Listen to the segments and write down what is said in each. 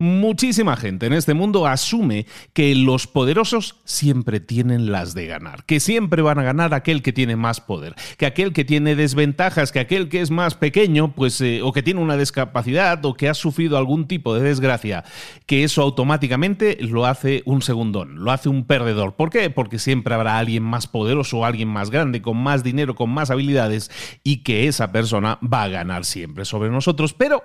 Muchísima gente en este mundo asume que los poderosos siempre tienen las de ganar, que siempre van a ganar aquel que tiene más poder, que aquel que tiene desventajas, que aquel que es más pequeño, pues eh, o que tiene una discapacidad o que ha sufrido algún tipo de desgracia, que eso automáticamente lo hace un segundón, lo hace un perdedor. ¿Por qué? Porque siempre habrá alguien más poderoso, alguien más grande, con más dinero, con más habilidades y que esa persona va a ganar siempre sobre nosotros, pero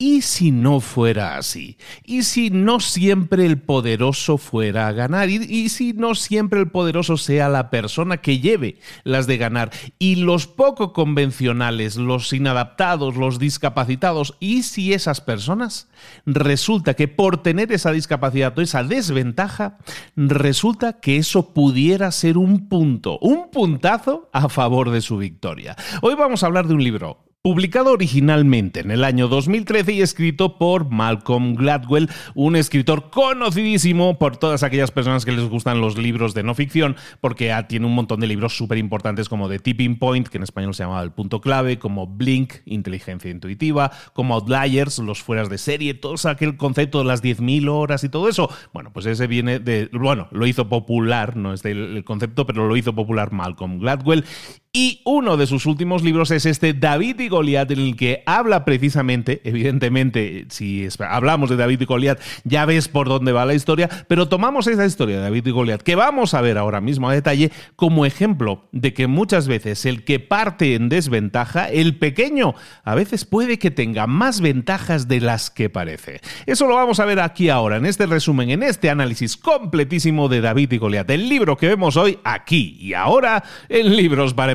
¿Y si no fuera así? ¿Y si no siempre el poderoso fuera a ganar? ¿Y, si no siempre el poderoso sea la persona que lleve las de ganar? Y los poco convencionales, los inadaptados, los discapacitados, ¿y si esas personas resulta que por tener esa discapacidad o esa desventaja, resulta que eso pudiera ser un punto, un puntazo a favor de su victoria? Hoy vamos a hablar de un libro Publicado originalmente en el año 2013 y escrito por Malcolm Gladwell, un escritor conocidísimo por todas aquellas personas que les gustan los libros de no ficción, porque tiene un montón de libros súper importantes como The Tipping Point, que en español se llamaba El Punto Clave, como Blink, Inteligencia Intuitiva, como Outliers, Los Fueras de Serie, todo aquel concepto de las 10.000 horas y todo eso. Bueno, pues ese viene de, bueno, lo hizo popular, no es del concepto, pero lo hizo popular Malcolm Gladwell y uno de sus últimos libros es este David y Goliat, en el que habla precisamente, evidentemente, si hablamos de David y Goliat, ya ves por dónde va la historia, pero tomamos esa historia de David y Goliat, que vamos a ver ahora mismo a detalle, como ejemplo de que muchas veces el que parte en desventaja, el pequeño, a veces puede que tenga más ventajas de las que parece. Eso lo vamos a ver aquí ahora, en este resumen, en este análisis completísimo de David y Goliat, el libro que vemos hoy aquí y ahora en Libros para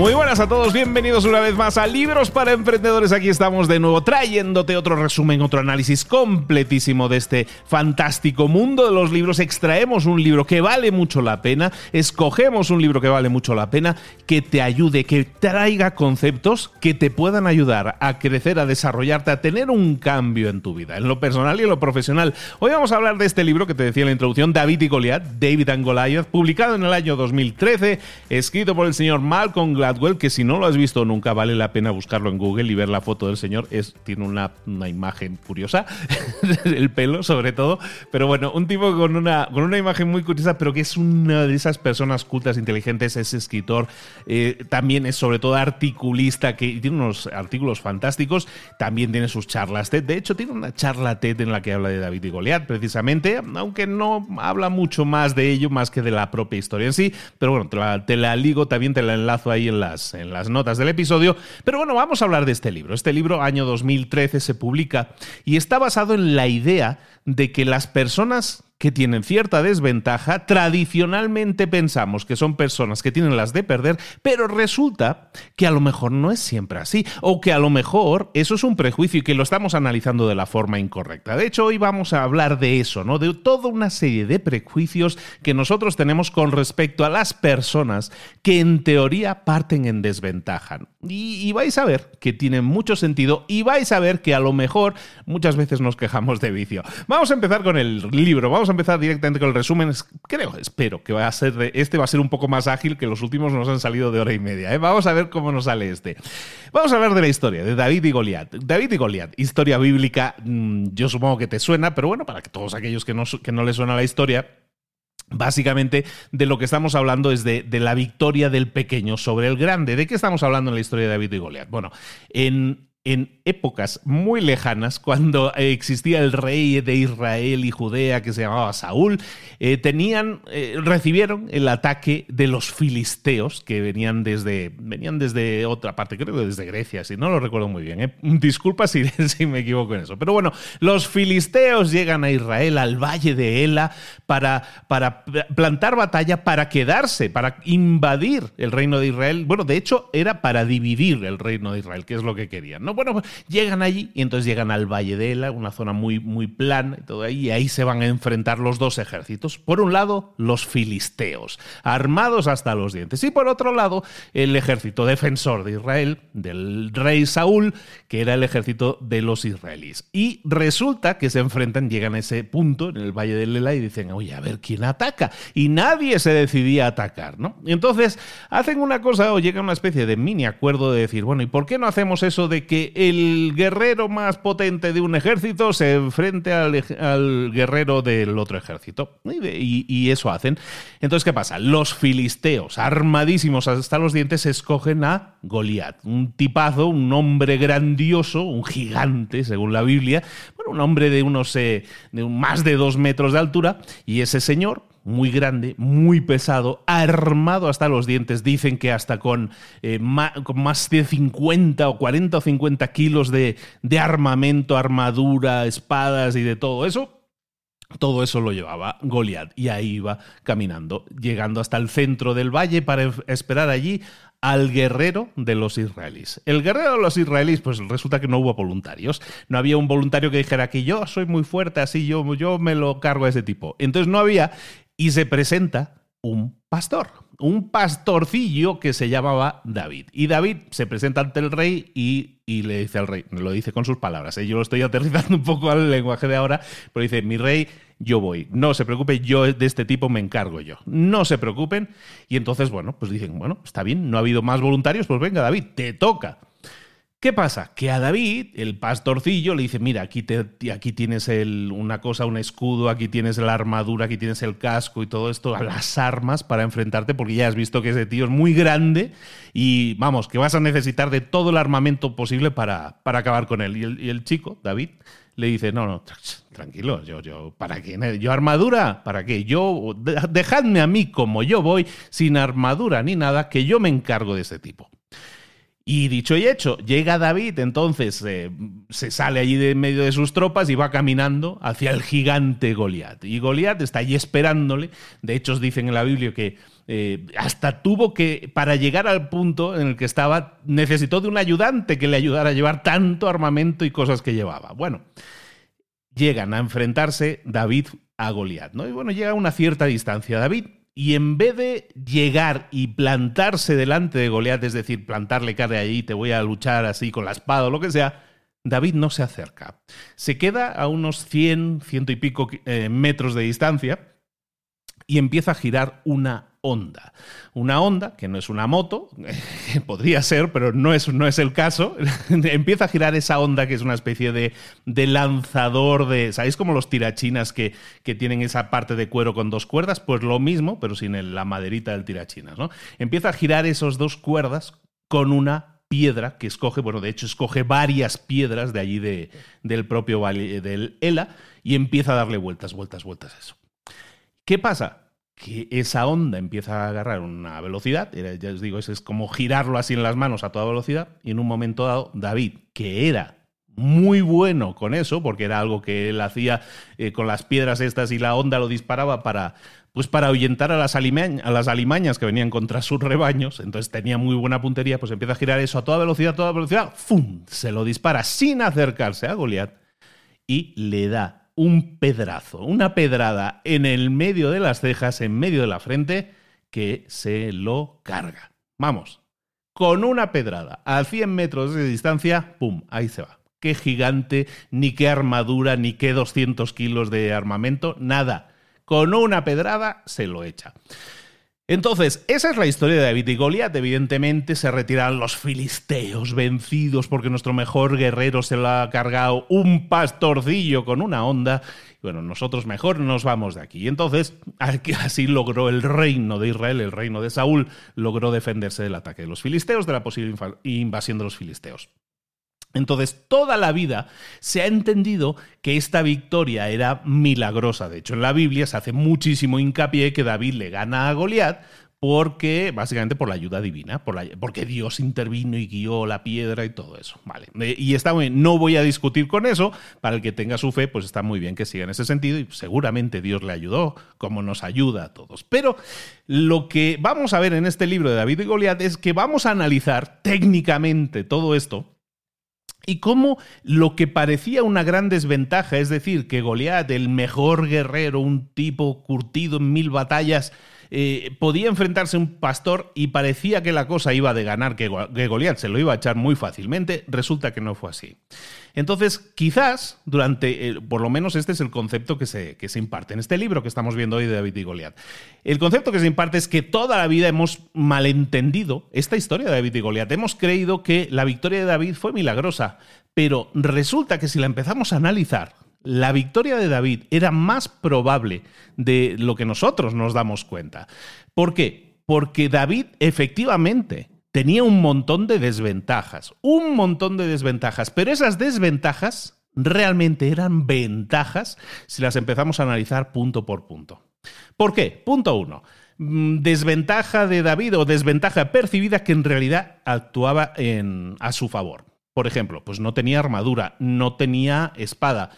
Muy buenas a todos, bienvenidos una vez más a Libros para Emprendedores. Aquí estamos de nuevo trayéndote otro resumen, otro análisis completísimo de este fantástico mundo de los libros. Extraemos un libro que vale mucho la pena, escogemos un libro que vale mucho la pena, que te ayude, que traiga conceptos que te puedan ayudar a crecer, a desarrollarte, a tener un cambio en tu vida, en lo personal y en lo profesional. Hoy vamos a hablar de este libro que te decía en la introducción, David y Goliath, David and publicado en el año 2013, escrito por el señor Malcolm Gladwell que si no lo has visto nunca, vale la pena buscarlo en Google y ver la foto del señor. Es, tiene una, imagen curiosa, el pelo sobre todo. Pero bueno, un tipo con una, con una imagen muy curiosa, pero que es una de esas personas cultas, inteligentes, es escritor, eh, también es sobre todo articulista, que tiene unos artículos fantásticos, también tiene sus charlas TED. De hecho, tiene una charla TED en la que habla de David y Goliat, precisamente, aunque no habla mucho más de ello, más que de la propia historia en sí. Pero bueno, te la, te la ligo, también te la enlazo ahí en en las notas del episodio. Pero bueno, vamos a hablar de este libro. Este libro, año 2013, se publica y está basado en la idea de que las personas que tienen cierta desventaja, tradicionalmente pensamos que son personas que tienen las de perder, pero resulta que a lo mejor no es siempre así, o que a lo mejor eso es un prejuicio y que lo estamos analizando de la forma incorrecta. De hecho, hoy vamos a hablar de eso, ¿no? De toda una serie de prejuicios que nosotros tenemos con respecto a las personas que en teoría parten en desventaja. Y, vais a ver que tiene mucho sentido y vais a ver que a lo mejor muchas veces nos quejamos de vicio. Vamos a empezar con el libro, vamos empezar directamente con el resumen. Creo, espero que va a ser este va a ser un poco más ágil que los últimos nos han salido de hora y media. ¿eh? Vamos a ver cómo nos sale este. Vamos a hablar de la historia de David y Goliat. David y Goliat, historia bíblica, mm, yo supongo que te suena, pero bueno, para que todos aquellos que no, que no les suena la historia, Básicamente de lo que estamos hablando es de, de, la victoria del pequeño sobre el grande. ¿De qué estamos hablando en la historia de David y Goliat? Bueno, en en épocas muy lejanas, cuando existía el rey de Israel y Judea que se llamaba Saúl, eh, tenían, eh, recibieron el ataque de los filisteos que venían desde, venían desde otra parte, creo que desde Grecia, si no lo recuerdo muy bien. ¿eh? Disculpa si, me equivoco en eso. Pero bueno, los filisteos llegan a Israel, al valle de Ela, para, para plantar batalla, para quedarse, para invadir el reino de Israel. Bueno, de hecho, era para dividir el reino de Israel, que es lo que querían. ¿no? Bueno, llegan allí y entonces llegan al Valle de Ela, una zona muy, muy plana y todo ahí, y ahí se van a enfrentar los dos ejércitos. Por un lado, los filisteos, armados hasta los dientes, y por otro lado, el ejército defensor de Israel, del rey Saúl, que era el ejército de los israelíes. Y resulta que se enfrentan, llegan a ese punto en el Valle de Ela y dicen, oye, a ver quién ataca. Y nadie se decidía a atacar, ¿no? Y entonces hacen una cosa o llega una especie de mini acuerdo de decir, bueno, ¿y por qué no hacemos eso de que el guerrero más potente de un ejército se enfrente al, guerrero del otro ejército. Y, eso hacen. Entonces, ¿qué pasa? Los filisteos, armadísimos hasta los dientes, escogen a Goliat, un tipazo, un hombre grandioso, un gigante, según la Biblia, bueno, un hombre de unos eh, de más de dos metros de altura, y ese señor, muy grande, muy pesado, armado hasta los dientes. Dicen que hasta con, eh, más de 50 o 40 o 50 kilos de, de armamento, armadura, espadas y de todo eso. Todo eso lo llevaba Goliat y ahí iba caminando, llegando hasta el centro del valle para esperar allí al guerrero de los israelíes. El guerrero de los israelíes, pues resulta que no hubo voluntarios. No había un voluntario que dijera que yo soy muy fuerte, así yo, yo me lo cargo a ese tipo. Entonces no había y se presenta un pastor, un pastorcillo que se llamaba David. Y David se presenta ante el rey y, le dice al rey, lo dice con sus palabras, ¿eh? yo lo estoy aterrizando un poco al lenguaje de ahora, pero dice, mi rey, yo voy, no se preocupe, yo de este tipo me encargo yo, no se preocupen. Y entonces, bueno, pues dicen, bueno, está bien, no ha habido más voluntarios, pues venga David, te toca. ¿Qué pasa? Que a David, el pastorcillo, le dice, mira, aquí, te, aquí tienes el, una cosa, un escudo, aquí tienes la armadura, aquí tienes el casco y todo esto, las armas para enfrentarte, porque ya has visto que ese tío es muy grande y vamos, que vas a necesitar de todo el armamento posible para, para acabar con él. Y el, chico, David, le dice, no, no, tranquilo, yo, yo, ¿para qué? ¿Yo armadura? ¿Para qué? Yo, dejadme a mí como yo voy, sin armadura ni nada, que yo me encargo de ese tipo. Y dicho y hecho, llega David, entonces eh, se sale allí de medio de sus tropas y va caminando hacia el gigante Goliat. Y Goliat está allí esperándole. De hecho, dicen en la Biblia que eh, hasta tuvo que, para llegar al punto en el que estaba, necesitó de un ayudante que le ayudara a llevar tanto armamento y cosas que llevaba. Bueno, llegan a enfrentarse David a Goliat, ¿no? Y bueno, llega a una cierta distancia David y en vez de llegar y plantarse delante de Goliat, es decir, plantarle cara allí, te voy a luchar así con la espada o lo que sea, David no se acerca. Se queda a unos 100, ciento y pico eh, metros de distancia y empieza a girar una onda. Una onda, que no es una moto, podría ser, pero no es, no es el caso, empieza a girar esa onda que es una especie de, de lanzador de... ¿Sabéis como los tirachinas que, que, tienen esa parte de cuero con dos cuerdas? Pues lo mismo, pero sin la maderita del tirachinas, ¿no? Empieza a girar esas dos cuerdas con una piedra que escoge, bueno, de hecho escoge varias piedras de allí de, del propio del Ela y empieza a darle vueltas, vueltas, vueltas a eso. ¿Qué pasa? Que esa onda empieza a agarrar una velocidad, ya os digo, es como girarlo así en las manos a toda velocidad, y en un momento dado, David, que era muy bueno con eso, porque era algo que él hacía eh, con las piedras estas y la onda lo disparaba para, pues para ahuyentar a las, a las alimañas que venían contra sus rebaños, entonces tenía muy buena puntería, pues empieza a girar eso a toda velocidad, a toda velocidad, ¡fum! Se lo dispara sin acercarse a Goliat y le da un pedrazo, una pedrada en el medio de las cejas, en medio de la frente, que se lo carga. Vamos, con una pedrada a 100 metros de distancia, ¡pum! Ahí se va. Qué gigante, ni qué armadura, ni qué 200 kilos de armamento, nada. Con una pedrada se lo echa. Entonces, esa es la historia de David y Goliat. Evidentemente se retiran los filisteos vencidos porque nuestro mejor guerrero se lo ha cargado un pastorcillo con una onda. Bueno, nosotros mejor nos vamos de aquí. Y entonces, así logró el reino de Israel, el reino de Saúl, logró defenderse del ataque de los filisteos, de la posible invasión de los filisteos. Entonces, toda la vida se ha entendido que esta victoria era milagrosa. De hecho, en la Biblia se hace muchísimo hincapié que David le gana a Goliat porque, básicamente, por la ayuda divina, porque Dios intervino y guió la piedra y todo eso. Vale. Eh, y está. No voy a discutir con eso. Para el que tenga su fe, pues está muy bien que siga en ese sentido y seguramente Dios le ayudó, como nos ayuda a todos. Pero lo que vamos a ver en este libro de David y Goliat es que vamos a analizar técnicamente todo esto y cómo lo que parecía una gran desventaja, es decir, que Goliat, el mejor guerrero, un tipo curtido en mil batallas, eh, podía enfrentarse un pastor y parecía que la cosa iba de ganar, que, Goliat se lo iba a echar muy fácilmente, resulta que no fue así. Entonces, quizás durante, eh, por lo menos este es el concepto que se, que se imparte en este libro que estamos viendo hoy de David y Goliat. El concepto que se imparte es que toda la vida hemos malentendido esta historia de David y Goliat. Hemos creído que la victoria de David fue milagrosa, pero resulta que si la empezamos a analizar, la victoria de David era más probable de lo que nosotros nos damos cuenta. ¿Por qué? Porque David efectivamente tenía un montón de desventajas, un montón de desventajas, pero esas desventajas realmente eran ventajas si las empezamos a analizar punto por punto. ¿Por qué? Punto uno. Mm, desventaja de David o desventaja percibida que en realidad actuaba en, a su favor. Por ejemplo, pues no tenía armadura, no tenía espada.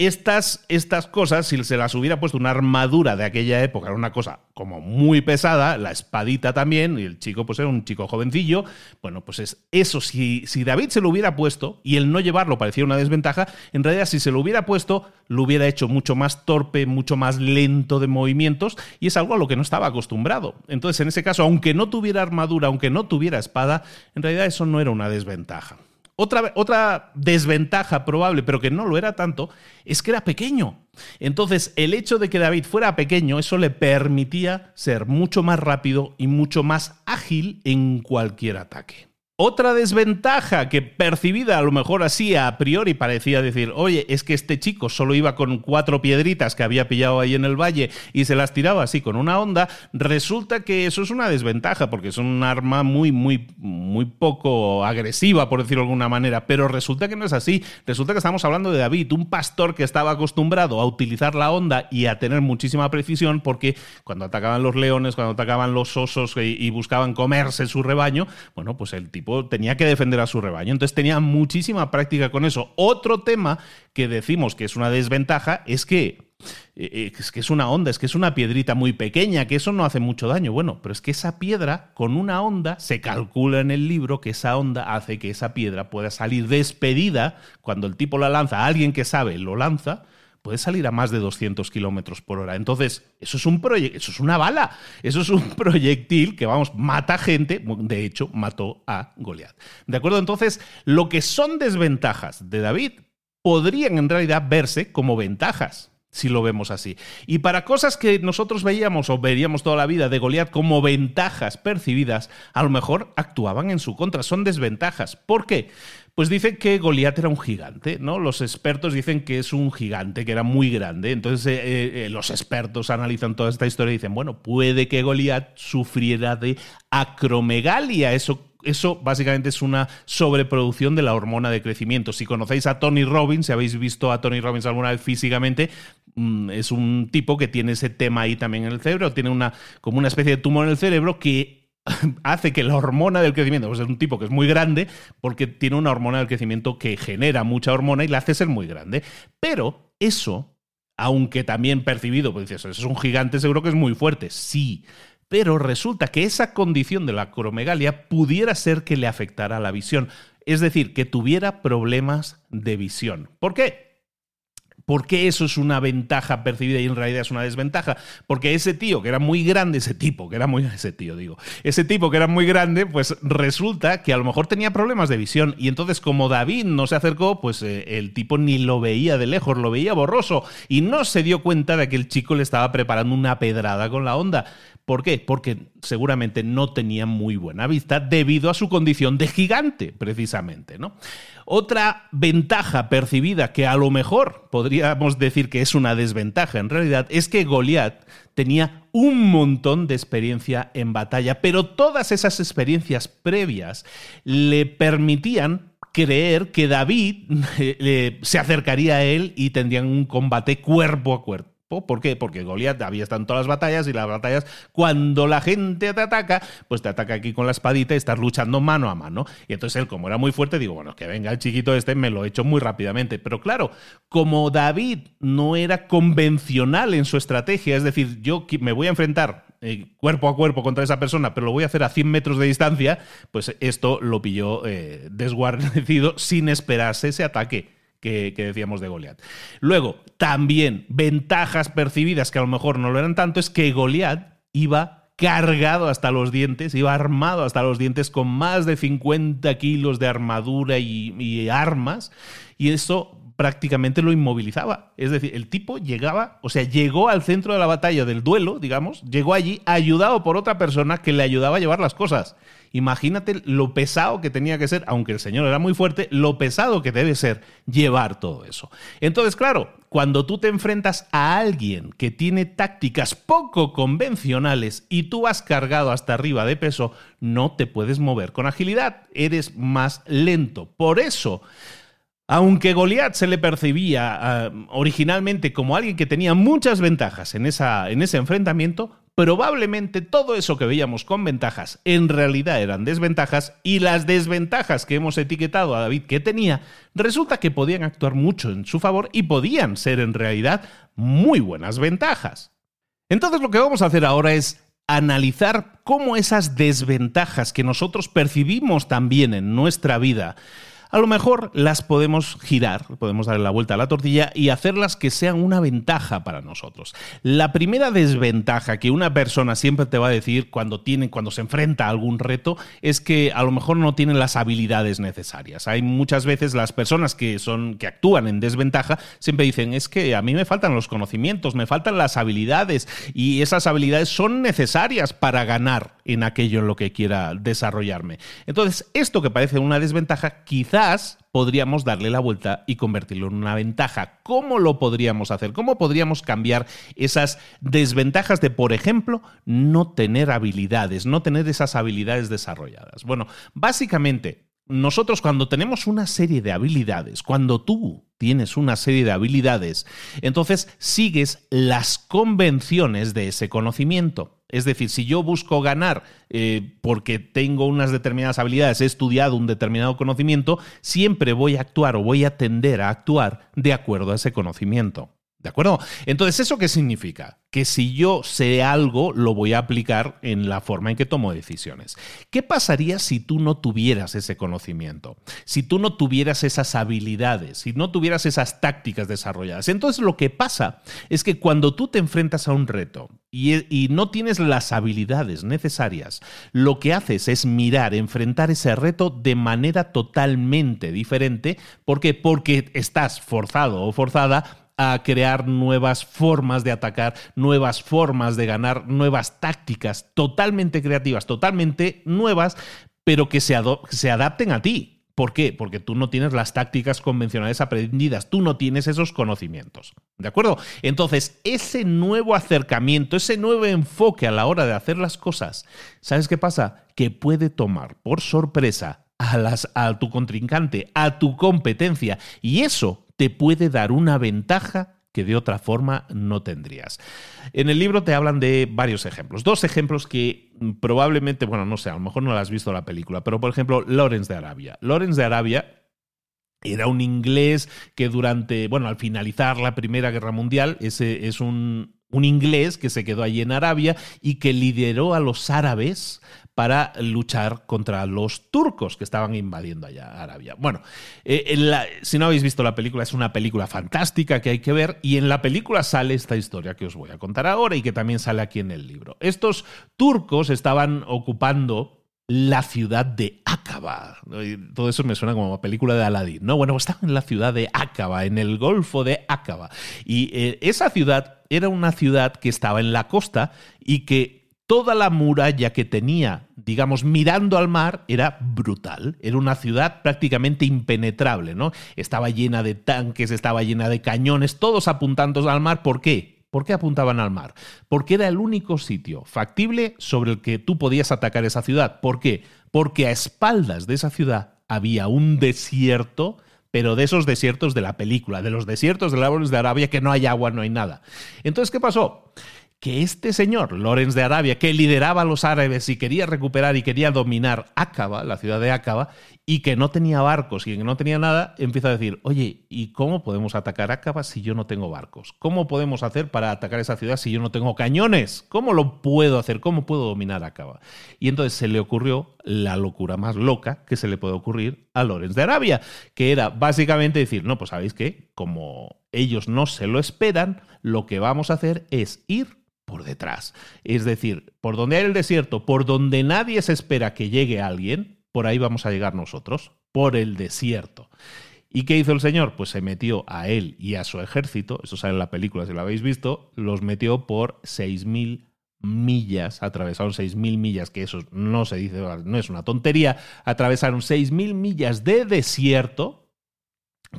Estas, estas cosas, si se las hubiera puesto una armadura de aquella época, era una cosa como muy pesada, la espadita también, y el chico pues era un chico jovencillo, bueno, pues es eso, si, si David se lo hubiera puesto y el no llevarlo parecía una desventaja, en realidad si se lo hubiera puesto, lo hubiera hecho mucho más torpe, mucho más lento de movimientos, y es algo a lo que no estaba acostumbrado. Entonces, en ese caso, aunque no tuviera armadura, aunque no tuviera espada, en realidad eso no era una desventaja. Otra, otra, desventaja probable, pero que no lo era tanto, es que era pequeño. Entonces, el hecho de que David fuera pequeño, eso le permitía ser mucho más rápido y mucho más ágil en cualquier ataque. Otra desventaja que percibida a lo mejor así a priori parecía decir, oye, es que este chico solo iba con cuatro piedritas que había pillado ahí en el valle y se las tiraba así con una onda, resulta que eso es una desventaja porque es un arma muy, muy, muy poco agresiva, por decirlo de alguna manera, pero resulta que no es así, resulta que estamos hablando de David, un pastor que estaba acostumbrado a utilizar la onda y a tener muchísima precisión porque cuando atacaban los leones, cuando atacaban los osos y buscaban comerse su rebaño, bueno, pues el tipo tenía que defender a su rebaño. Entonces tenía muchísima práctica con eso. Otro tema que decimos que es una desventaja es que eh, eh, es que es una onda, es que es una piedrita muy pequeña, que eso no hace mucho daño. Bueno, pero es que esa piedra con una onda, se calcula en el libro que esa onda hace que esa piedra pueda salir despedida cuando el tipo la lanza, alguien que sabe lo lanza, puede salir a más de 200 kilómetros por hora. Entonces, eso es un eso es una bala, eso es un proyectil que, vamos, mata gente. De hecho, mató a Goliat. ¿De acuerdo? Entonces, lo que son desventajas de David podrían en realidad verse como ventajas si lo vemos así. Y para cosas que nosotros veíamos o veríamos toda la vida de Goliat como ventajas percibidas, a lo mejor actuaban en su contra, son desventajas. ¿Por qué? Pues dicen que Goliat era un gigante, ¿no? Los expertos dicen que es un gigante, que era muy grande. Entonces eh, eh, eh, los expertos analizan toda esta historia y dicen, bueno, puede que Goliat sufriera de acromegalia, eso eso básicamente es una sobreproducción de la hormona de crecimiento. Si conocéis a Tony Robbins, si habéis visto a Tony Robbins alguna vez físicamente, mm, es un tipo que tiene ese tema ahí también en el cerebro, tiene una, como una especie de tumor en el cerebro que hace que la hormona del crecimiento, pues es un tipo que es muy grande porque tiene una hormona del crecimiento que genera mucha hormona y la hace ser muy grande. Pero eso, aunque también percibido, pues dices, es un gigante, seguro que es muy fuerte. Sí, pero resulta que esa condición de la acromegalia pudiera ser que le afectara la visión. Es decir, que tuviera problemas de visión. ¿Por qué? ¿Por qué eso es una ventaja percibida y en realidad es una desventaja? Porque ese tío que era muy grande, ese tipo que era muy ese tío digo, ese tipo que era muy grande, pues resulta que a lo mejor tenía problemas de visión y entonces como David no se acercó, pues eh, el tipo ni lo veía de lejos, lo veía borroso y no se dio cuenta de que el chico le estaba preparando una pedrada con la onda. ¿Por qué? Porque seguramente no tenía muy buena vista debido a su condición de gigante, precisamente, ¿no? Otra ventaja percibida que a lo mejor decir que es una desventaja en realidad es que Goliat tenía un montón de experiencia en batalla, pero todas esas experiencias previas le permitían creer que David eh, se acercaría a él y tendrían un combate cuerpo a cuerpo. ¿Por qué? Porque Goliat había estado en todas las batallas y las batallas, cuando la gente te ataca, pues te ataca aquí con la espadita y estás luchando mano a mano. Y entonces él, como era muy fuerte, digo, bueno, que venga el chiquito este, me lo he hecho muy rápidamente. Pero claro, como David no era convencional en su estrategia, es decir, yo me voy a enfrentar eh, cuerpo a cuerpo contra esa persona, pero lo voy a hacer a 100 metros de distancia, pues esto lo pilló eh, desguarnecido sin esperarse ese ataque que, decíamos de Goliat. Luego, también ventajas percibidas que a lo mejor no lo eran tanto, es que Goliat iba cargado hasta los dientes, iba armado hasta los dientes con más de 50 kilos de armadura y, y armas, y eso prácticamente lo inmovilizaba. Es decir, el tipo llegaba, o sea, llegó al centro de la batalla del duelo, digamos, llegó allí ayudado por otra persona que le ayudaba a llevar las cosas. Imagínate lo pesado que tenía que ser, aunque el señor era muy fuerte, lo pesado que debe ser llevar todo eso. Entonces, claro, cuando tú te enfrentas a alguien que tiene tácticas poco convencionales y tú has cargado hasta arriba de peso, no te puedes mover con agilidad, eres más lento. Por eso, aunque Goliat se le percibía ah, originalmente como alguien que tenía muchas ventajas en, esa, en ese enfrentamiento, probablemente todo eso que veíamos con ventajas en realidad eran desventajas y las desventajas que hemos etiquetado a David que tenía, resulta que podían actuar mucho en su favor y podían ser en realidad muy buenas ventajas. Entonces lo que vamos a hacer ahora es analizar cómo esas desventajas que nosotros percibimos también en nuestra vida a lo mejor las podemos girar, podemos darle la vuelta a la tortilla y hacerlas que sean una ventaja para nosotros. La primera desventaja que una persona siempre te va a decir cuando tiene, cuando se enfrenta a algún reto, es que a lo mejor no tienen las habilidades necesarias. Hay muchas veces las personas que son, que actúan en desventaja, siempre dicen, es que a mí me faltan los conocimientos, me faltan las habilidades, y esas habilidades son necesarias para ganar en aquello en lo que quiera desarrollarme. Entonces, esto que parece una desventaja, podríamos darle la vuelta y convertirlo en una ventaja. ¿Cómo lo podríamos hacer? ¿Cómo podríamos cambiar esas desventajas de, por ejemplo, no tener habilidades, no tener esas habilidades desarrolladas? Bueno, básicamente, nosotros cuando tenemos una serie de habilidades, cuando tú tienes una serie de habilidades, entonces sigues las convenciones de ese conocimiento. Es decir, si yo busco ganar eh, porque tengo unas determinadas habilidades, he estudiado un determinado conocimiento, siempre voy a actuar o voy a tender a actuar de acuerdo a ese conocimiento. ¿De acuerdo? Entonces, ¿eso qué significa? Que si yo sé algo, lo voy a aplicar en la forma en que tomo decisiones. ¿Qué pasaría si tú no tuvieras ese conocimiento? Si tú no tuvieras esas habilidades, si no tuvieras esas tácticas desarrolladas. Entonces, lo que pasa es que cuando tú te enfrentas a un reto y, no tienes las habilidades necesarias, lo que haces es mirar, enfrentar ese reto de manera totalmente diferente. ¿Por qué? Porque estás forzado o forzada a crear nuevas formas de atacar, nuevas formas de ganar, nuevas tácticas totalmente creativas, totalmente nuevas, pero que se, adapten a ti. ¿Por qué? Porque tú no tienes las tácticas convencionales aprendidas, tú no tienes esos conocimientos. ¿De acuerdo? Entonces, ese nuevo acercamiento, ese nuevo enfoque a la hora de hacer las cosas, ¿sabes qué pasa? Que puede tomar por sorpresa a, las, a tu contrincante, a tu competencia, y eso te puede dar una ventaja que de otra forma no tendrías. En el libro te hablan de varios ejemplos. Dos ejemplos que probablemente, bueno, no sé, a lo mejor no has visto la película, pero por ejemplo, Lawrence de Arabia. Lawrence de Arabia era un inglés que durante, bueno, al finalizar la Primera Guerra Mundial, ese es un, un inglés que se quedó allí en Arabia y que lideró a los árabes para luchar contra los turcos que estaban invadiendo allá Arabia. Bueno, eh, si no habéis visto la película, es una película fantástica que hay que ver y en la película sale esta historia que os voy a contar ahora y que también sale aquí en el libro. Estos turcos estaban ocupando la ciudad de Aqaba. Todo eso me suena como película de Aladdin. No, bueno, estaban en la ciudad de Aqaba, en el Golfo de Aqaba. Y eh, esa ciudad era una ciudad que estaba en la costa y que toda la muralla que tenía, digamos, mirando al mar, era brutal. Era una ciudad prácticamente impenetrable, ¿no? Estaba llena de tanques, estaba llena de cañones, todos apuntando al mar. ¿Por qué? ¿Por qué apuntaban al mar? Porque era el único sitio factible sobre el que tú podías atacar esa ciudad. ¿Por qué? Porque a espaldas de esa ciudad había un desierto pero de esos desiertos de la película, de los desiertos de árboles de Arabia que no hay agua, no hay nada. Entonces, ¿qué pasó? Que este señor, Lorenz de Arabia, que lideraba a los árabes y quería recuperar y quería dominar Aqaba, la ciudad de Aqaba, y que no tenía barcos y que no tenía nada, empieza a decir, oye, ¿y cómo podemos atacar Aqaba si yo no tengo barcos? ¿Cómo podemos hacer para atacar esa ciudad si yo no tengo cañones? ¿Cómo lo puedo hacer? ¿Cómo puedo dominar Aqaba? Y entonces se le ocurrió la locura más loca que se le puede ocurrir a Lorenz de Arabia, que era básicamente decir, no, pues sabéis que como ellos no se lo esperan, lo que vamos a hacer es ir por detrás. Es decir, por donde hay el desierto, por donde nadie se espera que llegue alguien, por ahí vamos a llegar nosotros, por el desierto. ¿Y qué hizo el Señor? Pues se metió a él y a su ejército, eso sale en la película si lo habéis visto, los metió por 6.000 millas, atravesaron 6.000 millas, que eso no se dice, no es una tontería, atravesaron 6.000 millas de desierto,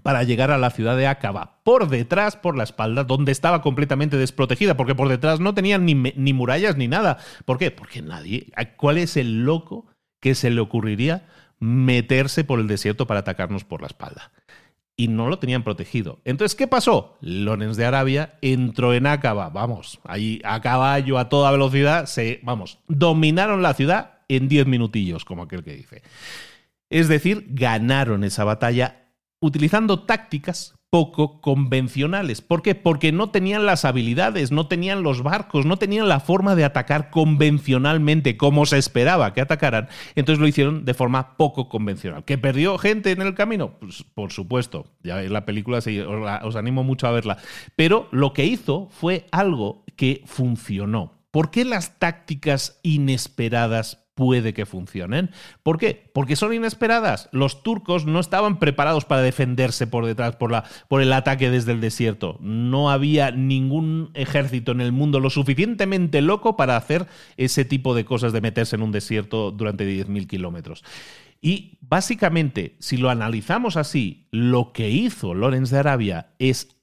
para llegar a la ciudad de Acaba, por detrás, por la espalda, donde estaba completamente desprotegida, porque por detrás no tenían ni, ni, murallas ni nada. ¿Por qué? Porque nadie. ¿Cuál es el loco que se le ocurriría meterse por el desierto para atacarnos por la espalda? Y no lo tenían protegido. Entonces, ¿qué pasó? Lorenz de Arabia entró en Acaba, vamos, ahí a caballo, a toda velocidad, se, vamos, dominaron la ciudad en 10 minutillos, como aquel que dice. Es decir, ganaron esa batalla utilizando tácticas poco convencionales. ¿Por qué? Porque no tenían las habilidades, no tenían los barcos, no tenían la forma de atacar convencionalmente como se esperaba que atacaran. Entonces lo hicieron de forma poco convencional. ¿Que perdió gente en el camino? Pues por supuesto. Ya en la película os animo mucho a verla. Pero lo que hizo fue algo que funcionó. ¿Por qué las tácticas inesperadas puede que funcionen. ¿Por qué? Porque son inesperadas. Los turcos no estaban preparados para defenderse por detrás, por, la, por el ataque desde el desierto. No había ningún ejército en el mundo lo suficientemente loco para hacer ese tipo de cosas de meterse en un desierto durante 10.000 kilómetros. Y básicamente, si lo analizamos así, lo que hizo Lorenz de Arabia es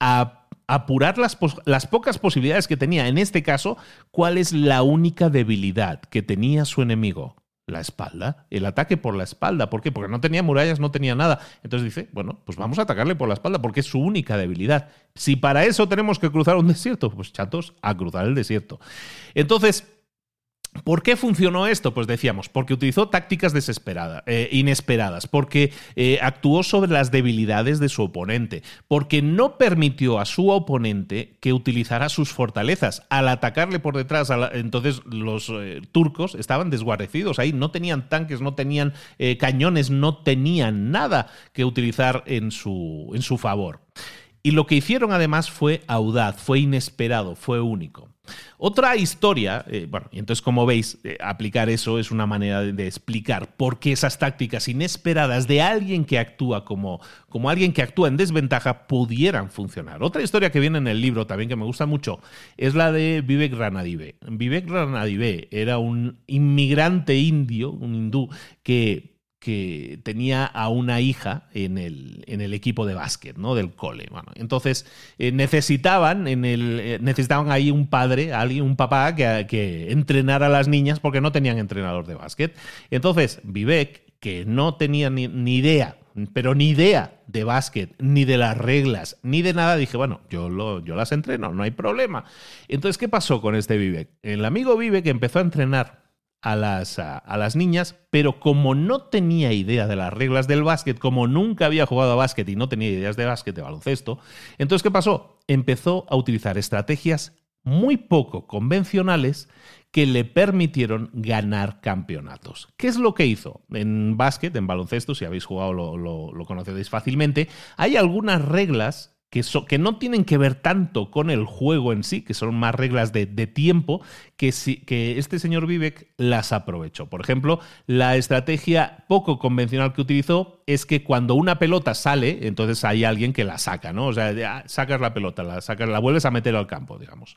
apurar las, las, pocas posibilidades que tenía. En este caso, ¿cuál es la única debilidad que tenía su enemigo? La espalda, el ataque por la espalda. ¿Por qué? Porque no tenía murallas, no tenía nada. Entonces dice, bueno, pues vamos a atacarle por la espalda porque es su única debilidad. Si para eso tenemos que cruzar un desierto, pues chatos, a cruzar el desierto. Entonces, ¿Por qué funcionó esto? Pues decíamos, porque utilizó tácticas desesperadas, eh, inesperadas, porque eh, actuó sobre las debilidades de su oponente, porque no permitió a su oponente que utilizara sus fortalezas. Al atacarle por detrás, entonces los eh, turcos estaban desguarecidos ahí, no tenían tanques, no tenían cañones, no tenían nada que utilizar en su, en su favor. Y lo que hicieron además fue audaz, fue inesperado, fue único. Otra historia, eh, bueno, y entonces como veis, eh, aplicar eso es una manera de, explicar por qué esas tácticas inesperadas de alguien que actúa como, como alguien que actúa en desventaja pudieran funcionar. Otra historia que viene en el libro también que me gusta mucho es la de Vivek Ranadive. Vivek Ranadive era un inmigrante indio, un hindú, que que tenía a una hija en el, en el equipo de básquet, ¿no? Del cole. Bueno, entonces eh, necesitaban, en el, eh, necesitaban ahí un padre, alguien, un papá que, que entrenara a las niñas porque no tenían entrenador de básquet. Entonces, Vivek, que no tenía ni, idea, pero ni idea de básquet, ni de las reglas, ni de nada, dije, bueno, yo, lo, yo las entreno, no hay problema. Entonces, ¿qué pasó con este Vivek? El amigo Vivek empezó a entrenar a las, a, las niñas, pero como no tenía idea de las reglas del básquet, como nunca había jugado a básquet y no tenía ideas de básquet, de baloncesto, entonces ¿qué pasó? Empezó a utilizar estrategias muy poco convencionales que le permitieron ganar campeonatos. ¿Qué es lo que hizo? En básquet, en baloncesto, si habéis jugado lo, lo, lo conocéis fácilmente, hay algunas reglas que, no tienen que ver tanto con el juego en sí, que son más reglas de, tiempo, que, que este señor Vivek las aprovechó. Por ejemplo, la estrategia poco convencional que utilizó es que cuando una pelota sale, entonces hay alguien que la saca, ¿no? O sea, sacas la pelota, la sacas, la vuelves a meter al campo, digamos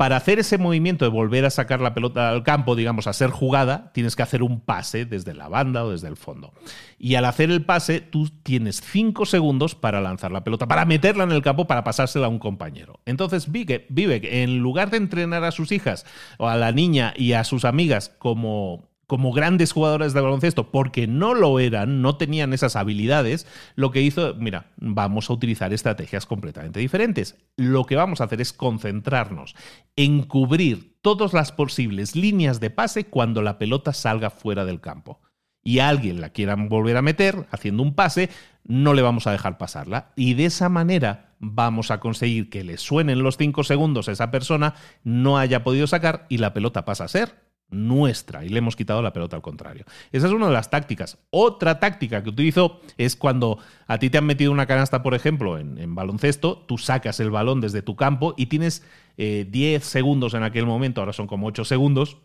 para hacer ese movimiento de volver a sacar la pelota al campo, digamos, a ser jugada, tienes que hacer un pase desde la banda o desde el fondo. Y al hacer el pase, tú tienes cinco segundos para lanzar la pelota, para meterla en el campo, para pasársela a un compañero. Entonces, Vivek, en lugar de entrenar a sus hijas o a la niña y a sus amigas como como grandes jugadores de baloncesto, porque no lo eran, no tenían esas habilidades, lo que hizo, mira, vamos a utilizar estrategias completamente diferentes. Lo que vamos a hacer es concentrarnos en cubrir todas las posibles líneas de pase cuando la pelota salga fuera del campo. Y alguien la quiera volver a meter haciendo un pase, no le vamos a dejar pasarla. Y de esa manera vamos a conseguir que le suenen los cinco segundos a esa persona, no haya podido sacar y la pelota pasa a ser nuestra y le hemos quitado la pelota al contrario. Esa es una de las tácticas. Otra táctica que utilizo es cuando a ti te han metido una canasta, por ejemplo, en, baloncesto, tú sacas el balón desde tu campo y tienes 10 eh, segundos en aquel momento, ahora son como 8 segundos,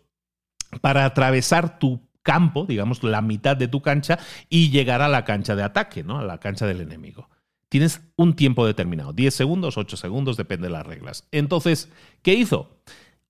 para atravesar tu campo, digamos, la mitad de tu cancha y llegar a la cancha de ataque, ¿no? A la cancha del enemigo. Tienes un tiempo determinado, 10 segundos, 8 segundos, depende de las reglas. Entonces, ¿qué hizo?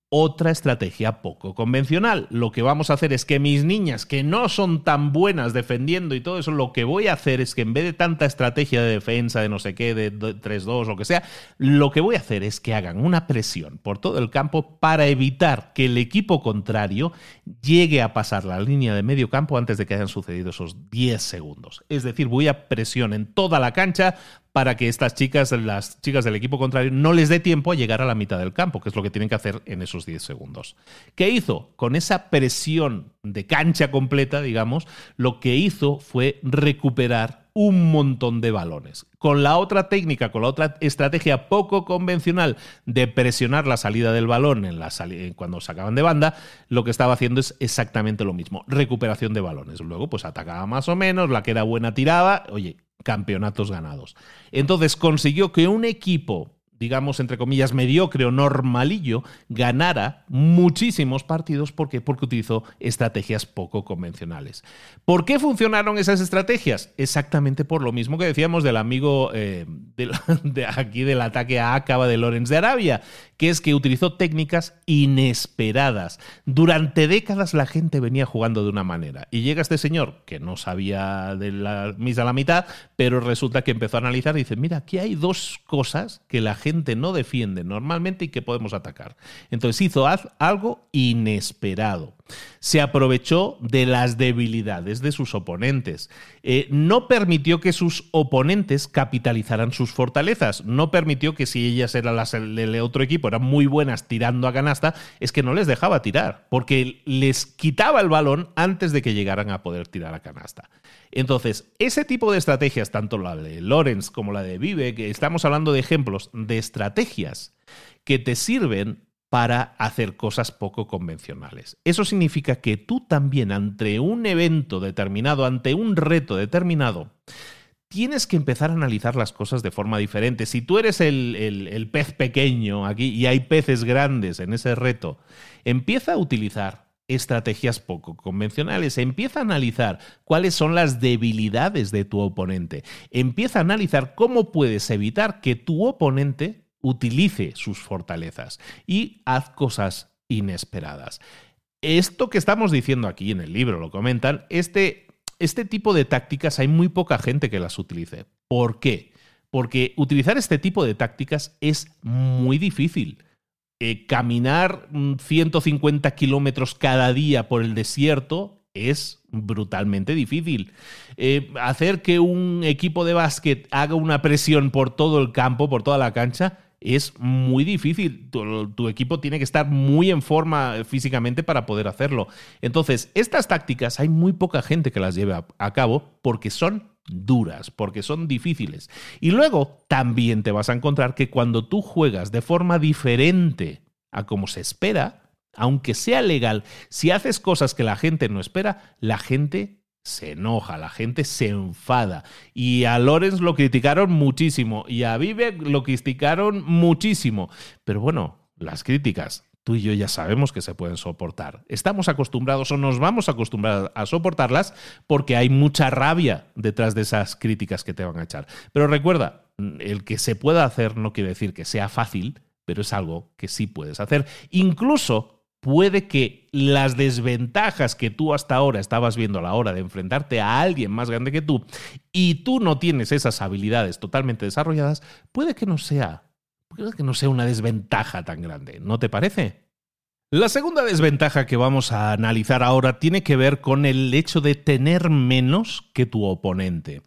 Otra estrategia poco convencional. Lo que vamos a hacer es que mis niñas, que no son tan buenas defendiendo y todo eso, lo que voy a hacer es que en vez de tanta estrategia de defensa, de no sé qué, de 3-2, lo que sea, lo que voy a hacer es que hagan una presión por todo el campo para evitar que el equipo contrario llegue a pasar la línea de medio campo antes de que hayan sucedido esos 10 segundos. Es decir, voy a presión en toda la cancha para que estas chicas, las chicas del equipo contrario, no les dé tiempo a llegar a la mitad del campo, que es lo que tienen que hacer en esos 10 segundos. ¿Qué hizo? Con esa presión de cancha completa, digamos, lo que hizo fue recuperar un montón de balones. Con la otra técnica, con la otra estrategia poco convencional de presionar la salida del balón en la cuando sacaban de banda, lo que estaba haciendo es exactamente lo mismo, recuperación de balones. Luego, pues atacaba más o menos, la que era buena tiraba, oye, campeonatos ganados. Entonces consiguió que un equipo digamos, entre comillas, mediocre o normalillo, ganara muchísimos partidos. ¿Por qué? Porque utilizó estrategias poco convencionales. ¿Por qué funcionaron esas estrategias? Exactamente por lo mismo que decíamos del amigo eh, de, aquí del ataque a Acaba de Lorenz de Arabia, que es que utilizó técnicas inesperadas. Durante décadas la gente venía jugando de una manera y llega este señor que no sabía de la misa a la mitad, pero resulta que empezó a analizar y dice, mira, aquí hay dos cosas que la gente gente no defiende normalmente y que podemos atacar. Entonces hizo algo inesperado. Se aprovechó de las debilidades de sus oponentes. Eh, no permitió que sus oponentes capitalizaran sus fortalezas. No permitió que si ellas eran las del otro equipo, eran muy buenas tirando a canasta, es que no les dejaba tirar, porque les quitaba el balón antes de que llegaran a poder tirar a canasta. Entonces, ese tipo de estrategias, tanto la de Lorenz como la de Vive, que estamos hablando de ejemplos de estrategias que te sirven para hacer cosas poco convencionales. Eso significa que tú también ante un evento determinado, ante un reto determinado, tienes que empezar a analizar las cosas de forma diferente. Si tú eres el, pez pequeño aquí y hay peces grandes en ese reto, empieza a utilizar estrategias poco convencionales. Empieza a analizar cuáles son las debilidades de tu oponente. Empieza a analizar cómo puedes evitar que tu oponente utilice sus fortalezas y haz cosas inesperadas. Esto que estamos diciendo aquí en el libro, lo comentan, este, este tipo de tácticas hay muy poca gente que las utilice. ¿Por qué? Porque utilizar este tipo de tácticas es muy difícil. Eh, caminar 150 kilómetros cada día por el desierto es brutalmente difícil. Eh, hacer que un equipo de básquet haga una presión por todo el campo, por toda la cancha, es muy difícil. Tu, equipo tiene que estar muy en forma físicamente para poder hacerlo. Entonces, estas tácticas hay muy poca gente que las lleve a cabo porque son duras, porque son difíciles. Y luego también te vas a encontrar que cuando tú juegas de forma diferente a como se espera, aunque sea legal, si haces cosas que la gente no espera, la gente se enoja, la gente se enfada. Y a Lorenz lo criticaron muchísimo y a Vivek lo criticaron muchísimo. Pero bueno, las críticas tú y yo ya sabemos que se pueden soportar. Estamos acostumbrados o nos vamos a acostumbrar a soportarlas porque hay mucha rabia detrás de esas críticas que te van a echar. Pero recuerda, el que se pueda hacer no quiere decir que sea fácil, pero es algo que sí puedes hacer. Incluso puede que las desventajas que tú hasta ahora estabas viendo a la hora de enfrentarte a alguien más grande que tú y tú no tienes esas habilidades totalmente desarrolladas, puede que no sea Creo que no sea una desventaja tan grande, ¿no te parece? La segunda desventaja que vamos a analizar ahora tiene que ver con el hecho de tener menos que tu oponente.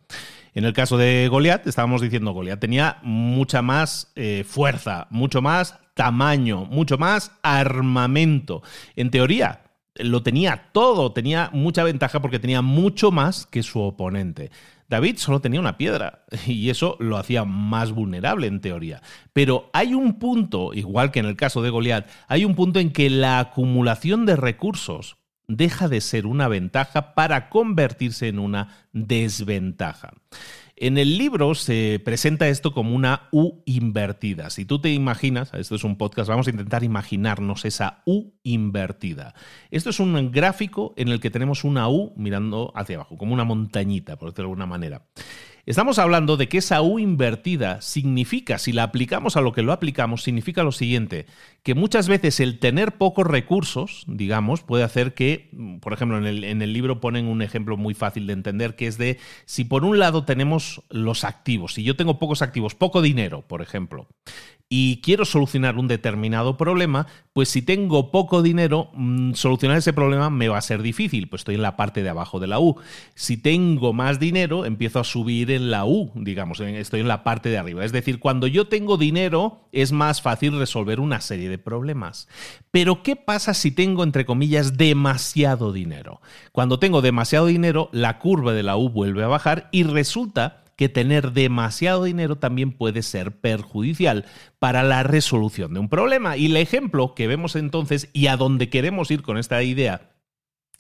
En el caso de Goliat, estábamos diciendo, Goliat tenía mucha más eh, fuerza, mucho más tamaño, mucho más armamento. En teoría, lo tenía todo, tenía mucha ventaja porque tenía mucho más que su oponente. David solo tenía una piedra y eso lo hacía más vulnerable en teoría. Pero hay un punto, igual que en el caso de Goliat, hay un punto en que la acumulación de recursos deja de ser una ventaja para convertirse en una desventaja. En el libro se presenta esto como una U invertida. Si tú te imaginas, esto es un podcast, vamos a intentar imaginarnos esa U invertida. Esto es un gráfico en el que tenemos una U mirando hacia abajo, como una montañita, por decirlo de alguna manera. Estamos hablando de que esa U invertida significa, si la aplicamos a lo que lo aplicamos, significa lo siguiente, que muchas veces el tener pocos recursos, digamos, puede hacer que, por ejemplo, en el, libro ponen un ejemplo muy fácil de entender, que es de si por un lado tenemos los activos, si yo tengo pocos activos, poco dinero, por ejemplo, y quiero solucionar un determinado problema, pues si tengo poco dinero, mm, solucionar ese problema me va a ser difícil, pues estoy en la parte de abajo de la U. Si tengo más dinero, empiezo a subir en la U, digamos, estoy en la parte de arriba. Es decir, cuando yo tengo dinero, es más fácil resolver una serie de problemas. Pero ¿qué pasa si tengo, entre comillas, demasiado dinero? Cuando tengo demasiado dinero, la curva de la U vuelve a bajar y resulta que tener demasiado dinero también puede ser perjudicial para la resolución de un problema. Y el ejemplo que vemos entonces y a donde queremos ir con esta idea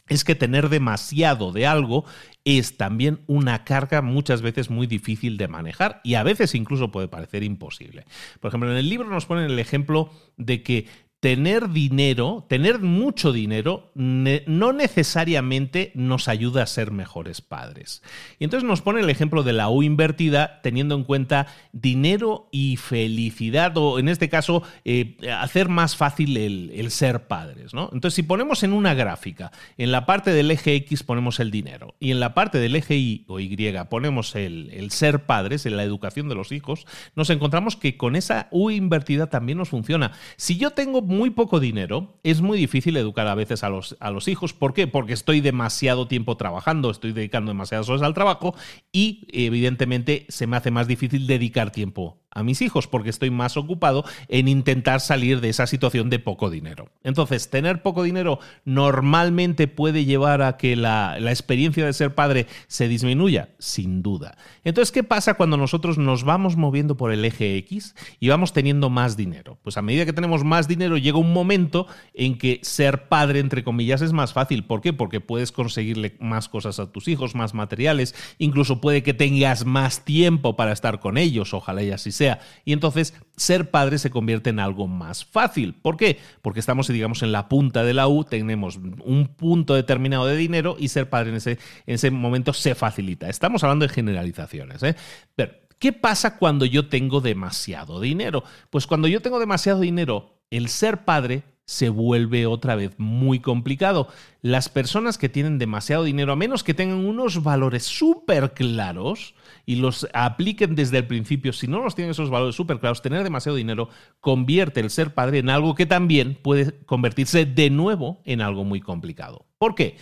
es que tener demasiado de algo es también una carga muchas veces muy difícil de manejar y a veces incluso puede parecer imposible. Por ejemplo, en el libro nos ponen el ejemplo de que tener dinero, tener mucho dinero, no necesariamente nos ayuda a ser mejores padres. Y entonces nos pone el ejemplo de la U invertida, teniendo en cuenta dinero y felicidad, o en este caso, eh, hacer más fácil el, ser padres. Entonces, si ponemos en una gráfica, en la parte del eje X ponemos el dinero, y en la parte del eje Y o Y ponemos el ser padres, en la educación de los hijos, nos encontramos que con esa U invertida también nos funciona. Si yo tengo muy poco dinero, es muy difícil educar a veces a los, a los hijos. ¿Por qué? Porque estoy demasiado tiempo trabajando, estoy dedicando demasiadas horas al trabajo y evidentemente se me hace más difícil dedicar tiempo a mis hijos porque estoy más ocupado en intentar salir de esa situación de poco dinero. Entonces, tener poco dinero normalmente puede llevar a que la, la, experiencia de ser padre se disminuya, sin duda. Entonces, ¿qué pasa cuando nosotros nos vamos moviendo por el eje X y vamos teniendo más dinero? Pues a medida que tenemos más dinero llega un momento en que ser padre, entre comillas, es más fácil. ¿Por qué? Porque puedes conseguirle más cosas a tus hijos, más materiales, incluso puede que tengas más tiempo para estar con ellos, ojalá y así sea. Y entonces ser padre se convierte en algo más fácil. ¿Por qué? Porque estamos, digamos, en la punta de la U, tenemos un punto determinado de dinero y ser padre en ese, en ese momento se facilita. Estamos hablando de generalizaciones. ¿eh? Pero, ¿qué pasa cuando yo tengo demasiado dinero? Pues cuando yo tengo demasiado dinero, el ser padre se vuelve otra vez muy complicado. Las personas que tienen demasiado dinero, a menos que tengan unos valores súper claros y los apliquen desde el principio, si no los tienen esos valores súper claros, tener demasiado dinero convierte el ser padre en algo que también puede convertirse de nuevo en algo muy complicado. ¿Por qué?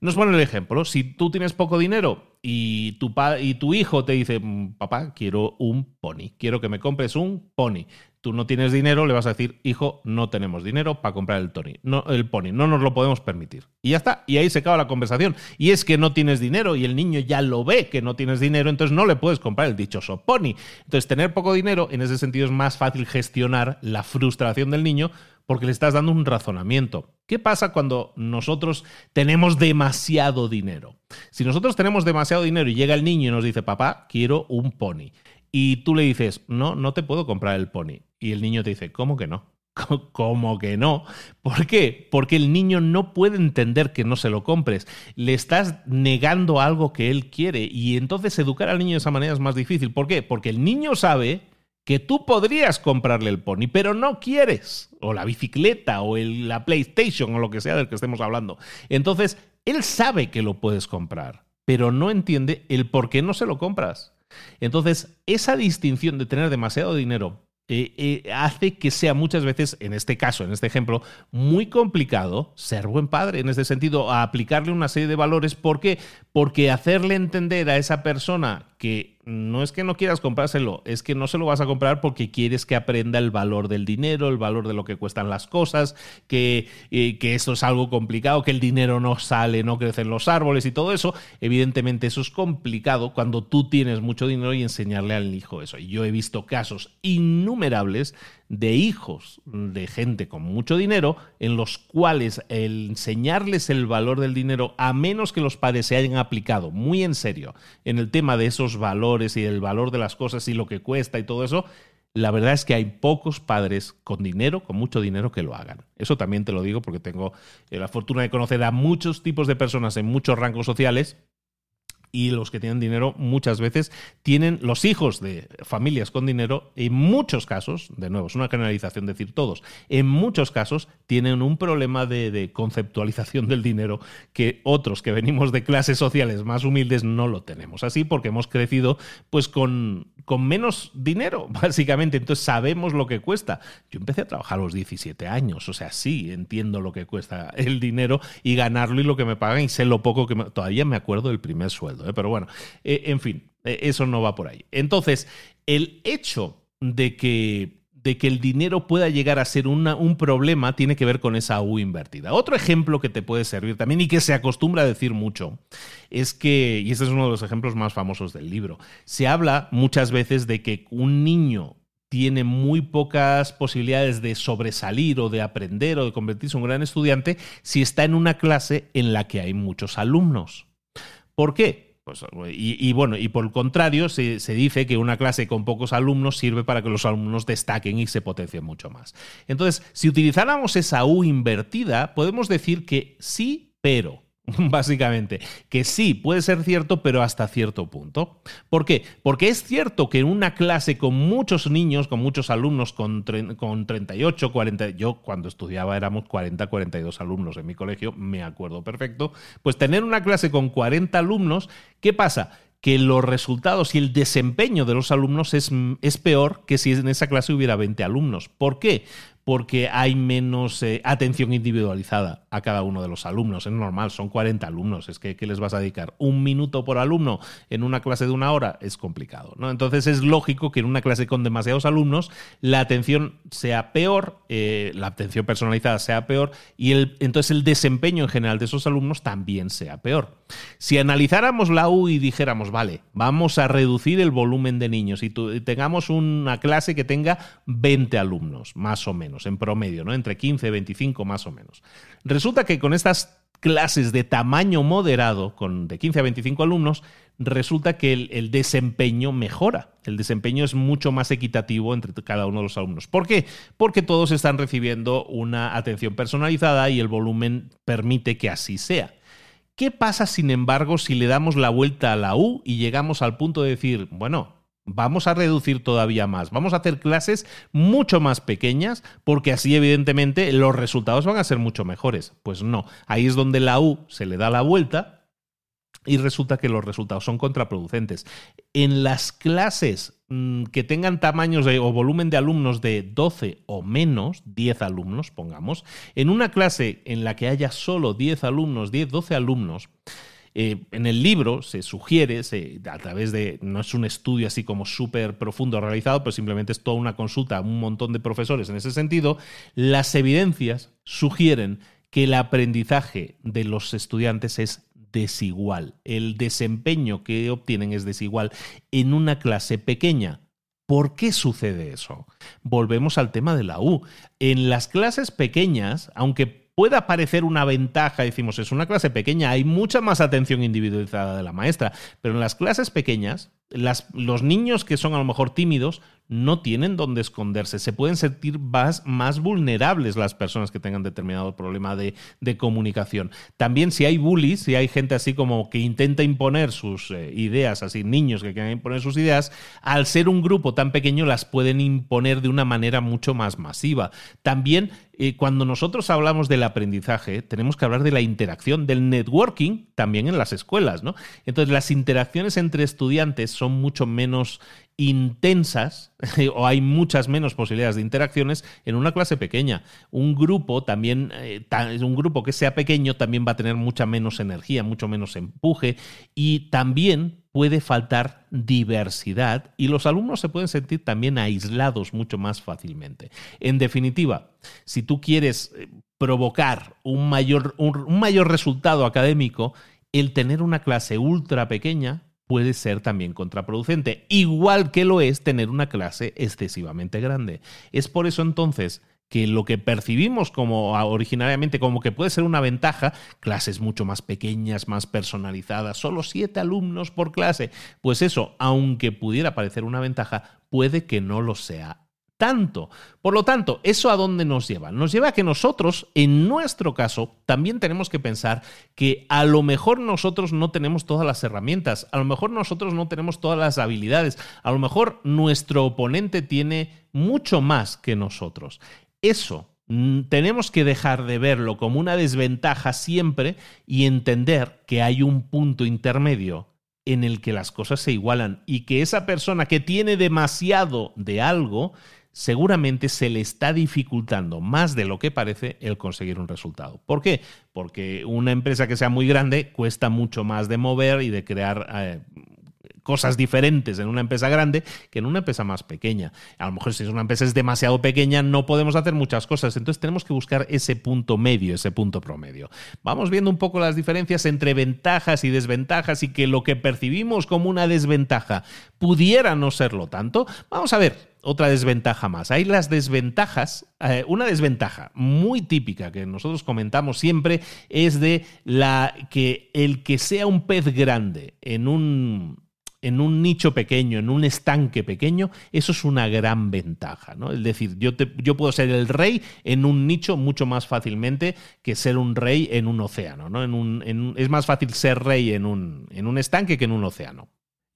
Nos pone el ejemplo, si tú tienes poco dinero y tu, y tu hijo te dice, mm, papá, quiero un pony, quiero que me compres un pony tú no tienes dinero, le vas a decir, hijo, no tenemos dinero para comprar el, Tony, no, el pony, no nos lo podemos permitir. Y ya está, y ahí se acaba la conversación. Y es que no tienes dinero y el niño ya lo ve que no tienes dinero, entonces no le puedes comprar el dichoso pony. Entonces, tener poco dinero, en ese sentido, es más fácil gestionar la frustración del niño porque le estás dando un razonamiento. ¿Qué pasa cuando nosotros tenemos demasiado dinero? Si nosotros tenemos demasiado dinero y llega el niño y nos dice, papá, quiero un pony y tú le dices, no, no te puedo comprar el pony. Y el niño te dice, ¿cómo que no? ¿Cómo que no? ¿Por qué? Porque el niño no puede entender que no se lo compres. Le estás negando algo que él quiere y entonces educar al niño de esa manera es más difícil. ¿Por qué? Porque el niño sabe que tú podrías comprarle el pony, pero no quieres, o la bicicleta, o la PlayStation, o lo que sea del que estemos hablando. Entonces, él sabe que lo puedes comprar, pero no entiende el por qué no se lo compras. Entonces, esa distinción de tener demasiado dinero eh, eh, hace que sea muchas veces, en este caso, en este ejemplo, muy complicado ser buen padre, en ese sentido, aplicarle una serie de valores. ¿Por qué? Porque hacerle entender a esa persona que no es que no quieras comprárselo, es que no se lo vas a comprar porque quieres que aprenda el valor del dinero, el valor de lo que cuestan las cosas, que, eh, que es algo complicado, que el dinero no sale, no crecen los árboles y todo eso. Evidentemente eso es complicado cuando tú tienes mucho dinero y enseñarle al hijo eso. Y yo he visto casos innumerables de hijos de gente con mucho dinero en los cuales el enseñarles el valor del dinero, a menos que los padres se hayan aplicado muy en serio en el tema de esos valores y el valor de las cosas y lo que cuesta y todo eso, la verdad es que hay pocos padres con dinero, con mucho dinero, que lo hagan. Eso también te lo digo porque tengo eh, la fortuna de conocer a muchos tipos de personas en muchos rangos sociales y los que tienen dinero muchas veces tienen los hijos de familias con dinero, en muchos casos, de nuevo, es una generalización decir todos, en muchos casos tienen un problema de, conceptualización del dinero que otros que venimos de clases sociales más humildes no lo tenemos así porque hemos crecido pues con, con menos dinero, básicamente, entonces sabemos lo que cuesta. Yo empecé a trabajar a los 17 años, o sea, sí, entiendo lo que cuesta el dinero y ganarlo y lo que me pagan y sé lo poco que todavía me acuerdo del primer sueldo. ¿Eh? pero bueno, eh, en fin, eh, eso no va por ahí. Entonces, el hecho de que, de que el dinero pueda llegar a ser un problema tiene que ver con esa U invertida. Otro ejemplo que te puede servir también y que se acostumbra a decir mucho es que, y este es uno de los ejemplos más famosos del libro, se habla muchas veces de que un niño tiene muy pocas posibilidades de sobresalir o de aprender o de convertirse en un gran estudiante si está en una clase en la que hay muchos alumnos. ¿Por qué? Y, bueno, y por el contrario, se, se, dice que una clase con pocos alumnos sirve para que los alumnos destaquen y se potencien mucho más. Entonces, si utilizáramos esa U invertida, podemos decir que sí, pero. básicamente. Que sí, puede ser cierto, pero hasta cierto punto. ¿Por qué? Porque es cierto que en una clase con muchos niños, con muchos alumnos, con, con 38, 40, yo cuando estudiaba éramos 40, 42 alumnos en mi colegio, me acuerdo perfecto, pues tener una clase con 40 alumnos, ¿qué pasa? que los resultados y el desempeño de los alumnos es, es, peor que si en esa clase hubiera 20 alumnos. ¿Por qué? Porque hay menos eh, atención individualizada a cada uno de los alumnos. Es normal, son 40 alumnos. Es que ¿qué les vas a dedicar? Un minuto por alumno en una clase de una hora es complicado. ¿no? Entonces es lógico que en una clase con demasiados alumnos la atención sea peor, eh, la atención personalizada sea peor y el, entonces el desempeño en general de esos alumnos también sea peor. Si analizáramos la U y dijéramos, vale, vamos a reducir el volumen de niños y tengamos una clase que tenga 20 alumnos, más o menos en promedio, ¿no? Entre 15 y 25 más o menos. Resulta que con estas clases de tamaño moderado, con de 15 a 25 alumnos, resulta que el, desempeño mejora. El desempeño es mucho más equitativo entre cada uno de los alumnos. ¿Por qué? Porque todos están recibiendo una atención personalizada y el volumen permite que así sea. ¿Qué pasa, sin embargo, si le damos la vuelta a la U y llegamos al punto de decir, bueno, vamos a reducir todavía más. Vamos a hacer clases mucho más pequeñas porque así evidentemente los resultados van a ser mucho mejores. Pues no, ahí es donde la U se le da la vuelta y resulta que los resultados son contraproducentes. En las clases mm, que tengan tamaños o volumen de alumnos de 12 o menos, 10 alumnos, pongamos, en una clase en la que haya solo 10 alumnos, 10, 12 alumnos, eh, en el libro se sugiere, a través de, no es un estudio así como súper profundo realizado, pero simplemente es toda una consulta a un montón de profesores en ese sentido, las evidencias sugieren que el aprendizaje de los estudiantes es desigual. El desempeño que obtienen es desigual en una clase pequeña. ¿Por qué sucede eso? Volvemos al tema de la U. En las clases pequeñas, aunque pueda parecer una ventaja, decimos, es una clase pequeña, hay mucha más atención individualizada de la maestra, pero en las clases pequeñas, los niños que son a lo mejor tímidos no tienen dónde esconderse, se pueden sentir más, más vulnerables las personas que tengan determinado problema de, comunicación. También si hay bullies, si hay gente así como que intenta imponer sus eh, ideas, así niños que quieren imponer sus ideas, al ser un grupo tan pequeño las pueden imponer de una manera mucho más masiva. También eh, cuando nosotros hablamos del aprendizaje, tenemos que hablar de la interacción, del networking también en las escuelas, ¿no? Entonces las interacciones entre estudiantes son mucho menos intensas o hay muchas menos posibilidades de interacciones en una clase pequeña. Un grupo también, eh, un grupo que sea pequeño también va a tener mucha menos energía, mucho menos empuje y también puede faltar diversidad y los alumnos se pueden sentir también aislados mucho más fácilmente. En definitiva, si tú quieres eh, provocar un mayor, un mayor resultado académico, el tener una clase ultra pequeña puede ser también contraproducente, igual que lo es tener una clase excesivamente grande. Es por eso entonces que lo que percibimos como originariamente como que puede ser una ventaja, clases mucho más pequeñas, más personalizadas, solo siete alumnos por clase, pues eso, aunque pudiera parecer una ventaja, puede que no lo sea tanto. Por lo tanto, ¿eso a dónde nos lleva? Nos lleva a que nosotros, en nuestro caso, también tenemos que pensar que a lo mejor nosotros no tenemos todas las herramientas, a lo mejor nosotros no tenemos todas las habilidades, a lo mejor nuestro oponente tiene mucho más que nosotros. Eso mm, tenemos que dejar de verlo como una desventaja siempre y entender que hay un punto intermedio en el que las cosas se igualan y que esa persona que tiene demasiado de algo seguramente se le está dificultando más de lo que parece el conseguir un resultado. ¿Por qué? Porque una empresa que sea muy grande cuesta mucho más de mover y de crear eh, cosas diferentes en una empresa grande que en una empresa más pequeña. A lo mejor si es una empresa es demasiado pequeña no podemos hacer muchas cosas, entonces tenemos que buscar ese punto medio, ese punto promedio. Vamos viendo un poco las diferencias entre ventajas y desventajas y que lo que percibimos como una desventaja pudiera no serlo tanto. Vamos a ver otra desventaja más. Hay las desventajas, eh, una desventaja muy típica que nosotros comentamos siempre es de la que el que sea un pez grande en un en un nicho pequeño, en un estanque pequeño, eso es una gran ventaja. ¿no? Es decir, yo, yo puedo ser el rey en un nicho mucho más fácilmente que ser un rey en un océano. ¿no? En un, es más fácil ser rey en un, en un estanque que en un océano.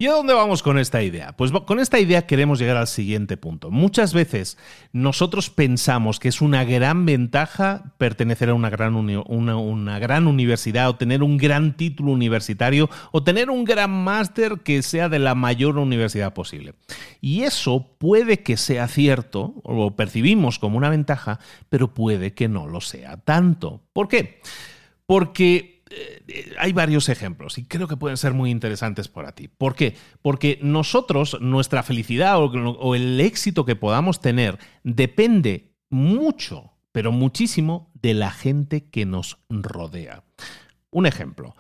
¿Y a dónde vamos con esta idea? Pues con esta idea queremos llegar al siguiente punto. Muchas veces nosotros pensamos que es una gran ventaja pertenecer a una gran, una, gran universidad o tener un gran título universitario o tener un gran máster que sea de la mayor universidad posible. Y eso puede que sea cierto, o lo percibimos como una ventaja, pero puede que no lo sea tanto. ¿Por qué? Porque hay varios ejemplos y creo que pueden ser muy interesantes para ti. ¿Por qué? Porque nosotros, nuestra felicidad o, el éxito que podamos tener depende mucho, pero muchísimo de la gente que nos rodea. Un ejemplo.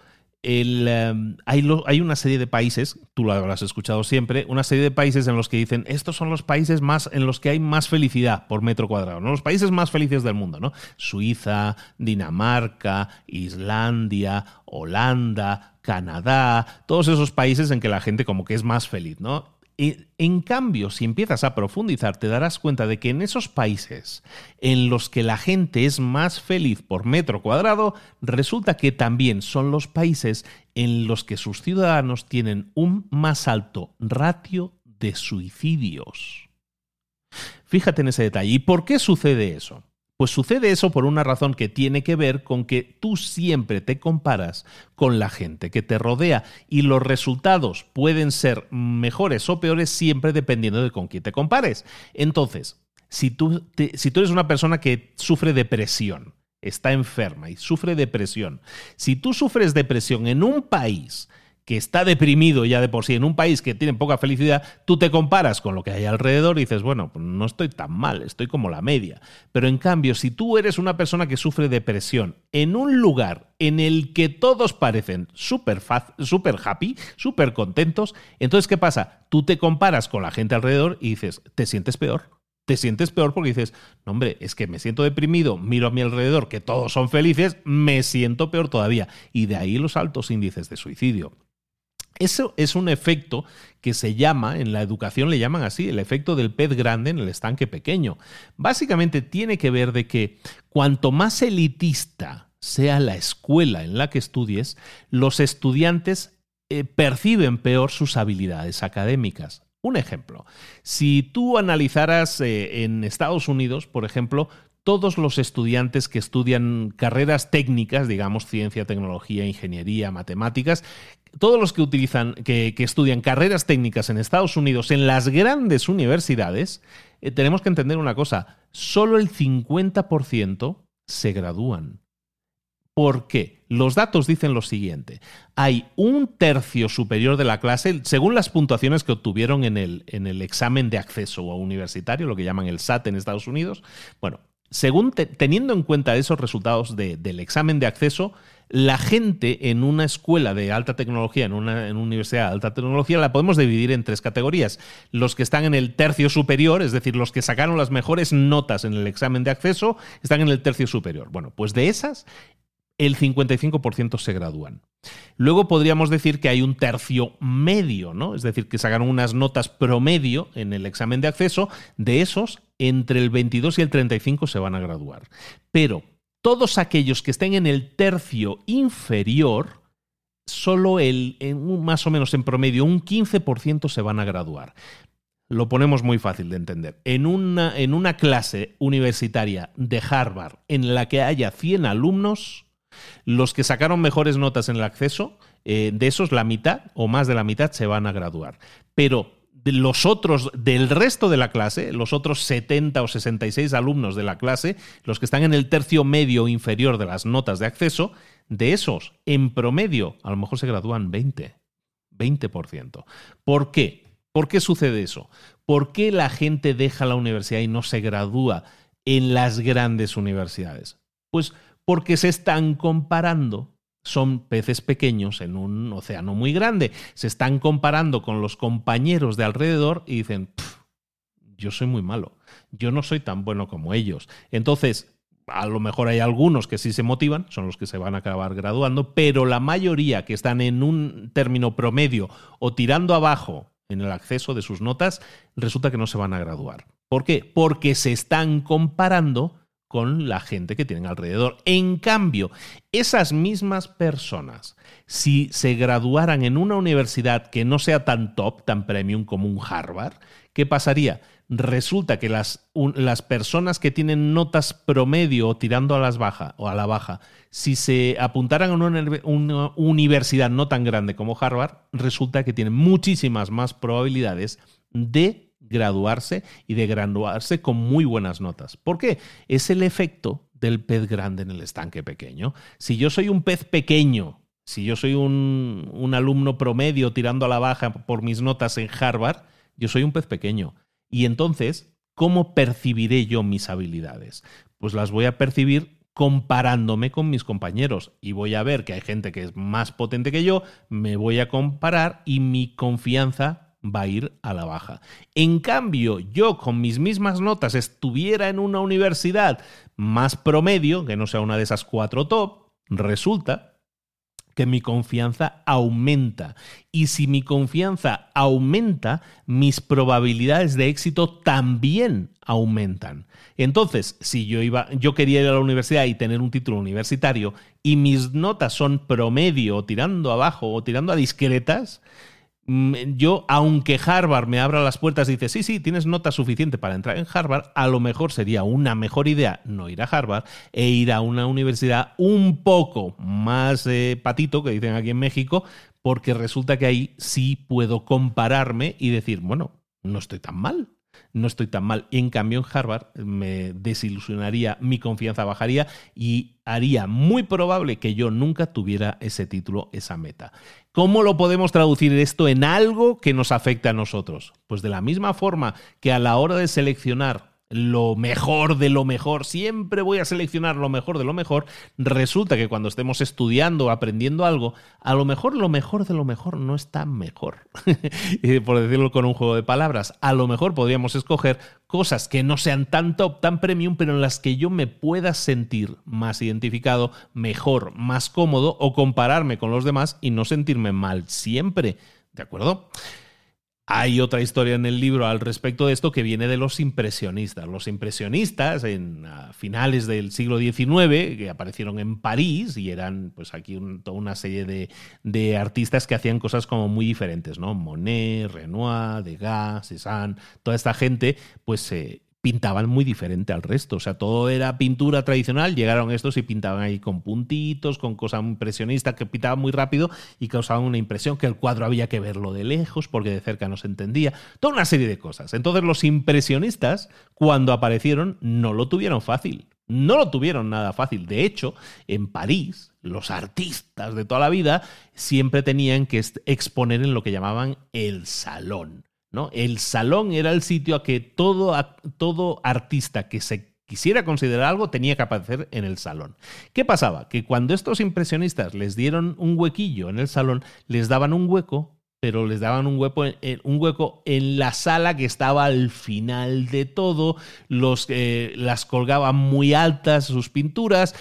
Em, hay, una serie de países, tú lo habrás escuchado siempre, una serie de países en los que dicen, estos son los países más en los que hay más felicidad por metro cuadrado, ¿no? los países más felices del mundo, ¿no? Suiza, Dinamarca, Islandia, Holanda, Canadá, todos esos países en que la gente como que es más feliz, ¿no? En cambio, si empiezas a profundizar, te darás cuenta de que en esos países en los que la gente es más feliz por metro cuadrado, resulta que también son los países en los que sus ciudadanos tienen un más alto ratio de suicidios. Fíjate en ese detalle. ¿Y por qué sucede eso? Pues sucede eso por una razón que tiene que ver con que tú siempre te comparas con la gente que te rodea y los resultados pueden ser mejores o peores siempre dependiendo de con quién te compares. Entonces, si tú, si tú eres una persona que sufre depresión, está enferma y sufre depresión, si tú sufres depresión en un país que está deprimido ya de por sí en un país que tiene poca felicidad, tú te comparas con lo que hay alrededor y dices, bueno, pues no estoy tan mal, estoy como la media. Pero en cambio, si tú eres una persona que sufre depresión en un lugar en el que todos parecen súper super happy, súper contentos, entonces, ¿qué pasa? Tú te comparas con la gente alrededor y dices, te sientes peor te sientes peor porque dices, no, hombre, es que me siento deprimido, miro a mi alrededor que todos son felices, me siento peor todavía. Y de ahí los altos índices de suicidio. Eso es un efecto que se llama, en la educación le llaman así, el efecto del pez grande en el estanque pequeño. Básicamente tiene que ver de que cuanto más elitista sea la escuela en la que estudies, los estudiantes eh, perciben peor sus habilidades académicas. Un ejemplo, si tú analizaras eh, en Estados Unidos, por ejemplo, todos los estudiantes que estudian carreras técnicas, digamos ciencia, tecnología, ingeniería, matemáticas, todos los que utilizan, que, estudian carreras técnicas en Estados Unidos, en las grandes universidades, eh, tenemos que entender una cosa, solo el 50% se gradúan. ¿Por qué? Los datos dicen lo siguiente. Hay un tercio superior de la clase, según las puntuaciones que obtuvieron en el, en el examen de acceso universitario, lo que llaman el SAT en Estados Unidos. Bueno, según teniendo en cuenta esos resultados del examen de acceso, la gente en una escuela de alta tecnología, en una, universidad de alta tecnología, la podemos dividir en tres categorías. Los que están en el tercio superior, es decir, los que sacaron las mejores notas en el examen de acceso, están en el tercio superior. Bueno, pues de esas, el 55% se gradúan. Luego podríamos decir que hay un tercio medio, ¿no? Es decir, que sacaron unas notas promedio en el examen de acceso. De esos, entre el 22 y el 35 se van a graduar. Pero todos aquellos que estén en el tercio inferior, solo el, más o menos en promedio un 15% se van a graduar. Lo ponemos muy fácil de entender. En una, en una clase universitaria de Harvard en la que haya 100 alumnos, los que sacaron mejores notas en el acceso, eh, de esos la mitad o más de la mitad se van a graduar. Pero los otros del resto de la clase, los otros 70 o 66 alumnos de la clase, los que están en el tercio medio inferior de las notas de acceso, de esos, en promedio, a lo mejor se gradúan 20. 20%. ¿Por qué? ¿Por qué sucede eso? ¿Por qué la gente deja la universidad y no se gradúa en las grandes universidades? Pues porque se están comparando son peces pequeños en un océano muy grande. Se están comparando con los compañeros de alrededor y dicen, yo soy muy malo. Yo no soy tan bueno como ellos. Entonces, a lo mejor hay algunos que sí se motivan, son los que se van a acabar graduando, pero la mayoría que están en un término promedio o tirando abajo en el acceso de sus notas, resulta que no se van a graduar. ¿Por qué? Porque se están comparando con la gente que tienen alrededor. En cambio, esas mismas personas, si se graduaran en una universidad que no sea tan top, tan premium como un Harvard, ¿qué pasaría? Resulta que las, las personas que tienen notas promedio o tirando a las baja o a la baja, si se apuntaran a una, una universidad no tan grande como Harvard, resulta que tienen muchísimas más probabilidades de graduarse y de graduarse con muy buenas notas. ¿Por qué? Es el efecto del pez grande en el estanque pequeño. Si yo soy un pez pequeño, si yo soy un, alumno promedio tirando a la baja por mis notas en Harvard, yo soy un pez pequeño. Y entonces, ¿cómo percibiré yo mis habilidades? Pues las voy a percibir comparándome con mis compañeros y voy a ver que hay gente que es más potente que yo, me voy a comparar y mi confianza va a ir a la baja. En cambio, yo con mis mismas notas estuviera en una universidad más promedio, que no sea una de esas cuatro top, resulta que mi confianza aumenta. Y si mi confianza aumenta, mis probabilidades de éxito también aumentan. Entonces, si yo iba, yo quería ir a la universidad y tener un título universitario y mis notas son promedio tirando abajo o tirando a discretas, yo, aunque Harvard me abra las puertas y dice, sí, sí, tienes nota suficiente para entrar en Harvard, a lo mejor sería una mejor idea no ir a Harvard e ir a una universidad un poco más eh, patito, que dicen aquí en México, porque resulta que ahí sí puedo compararme y decir, bueno, no estoy tan mal no estoy tan mal. En cambio, en Harvard me desilusionaría, mi confianza bajaría y haría muy probable que yo nunca tuviera ese título, esa meta. ¿Cómo lo podemos traducir esto en algo que nos afecte a nosotros? Pues de la misma forma que a la hora de seleccionar lo mejor de lo mejor, siempre voy a seleccionar lo mejor de lo mejor, resulta que cuando estemos estudiando aprendiendo algo, a lo mejor lo mejor de lo mejor no está mejor. Por decirlo con un juego de palabras, a lo mejor podríamos escoger cosas que no sean tan top, tan premium, pero en las que yo me pueda sentir más identificado, mejor, más cómodo o compararme con los demás y no sentirme mal siempre. ¿De acuerdo? Hay otra historia en el libro al respecto de esto que viene de los impresionistas. Los impresionistas en finales del siglo XIX, que aparecieron en París y eran pues aquí toda una serie de, de, artistas que hacían cosas como muy diferentes, ¿no? Monet, Renoir, Degas, Cézanne, toda esta gente pues eh, pintaban muy diferente al resto. O sea, todo era pintura tradicional, llegaron estos y pintaban ahí con puntitos, con cosas impresionistas que pintaban muy rápido y causaban una impresión que el cuadro había que verlo de lejos porque de cerca no se entendía. Toda una serie de cosas. Entonces los impresionistas, cuando aparecieron, no lo tuvieron fácil. No lo tuvieron nada fácil. De hecho, en París, los artistas de toda la vida siempre tenían que exponer en lo que llamaban el salón. ¿No? El salón era el sitio a que todo, todo artista que se quisiera considerar algo tenía que aparecer en el salón. ¿Qué pasaba? Que cuando estos impresionistas les dieron un huequillo en el salón, les daban un hueco, pero les daban un hueco, un hueco en la sala que estaba al final de todo, los, eh, las colgaban muy altas sus pinturas,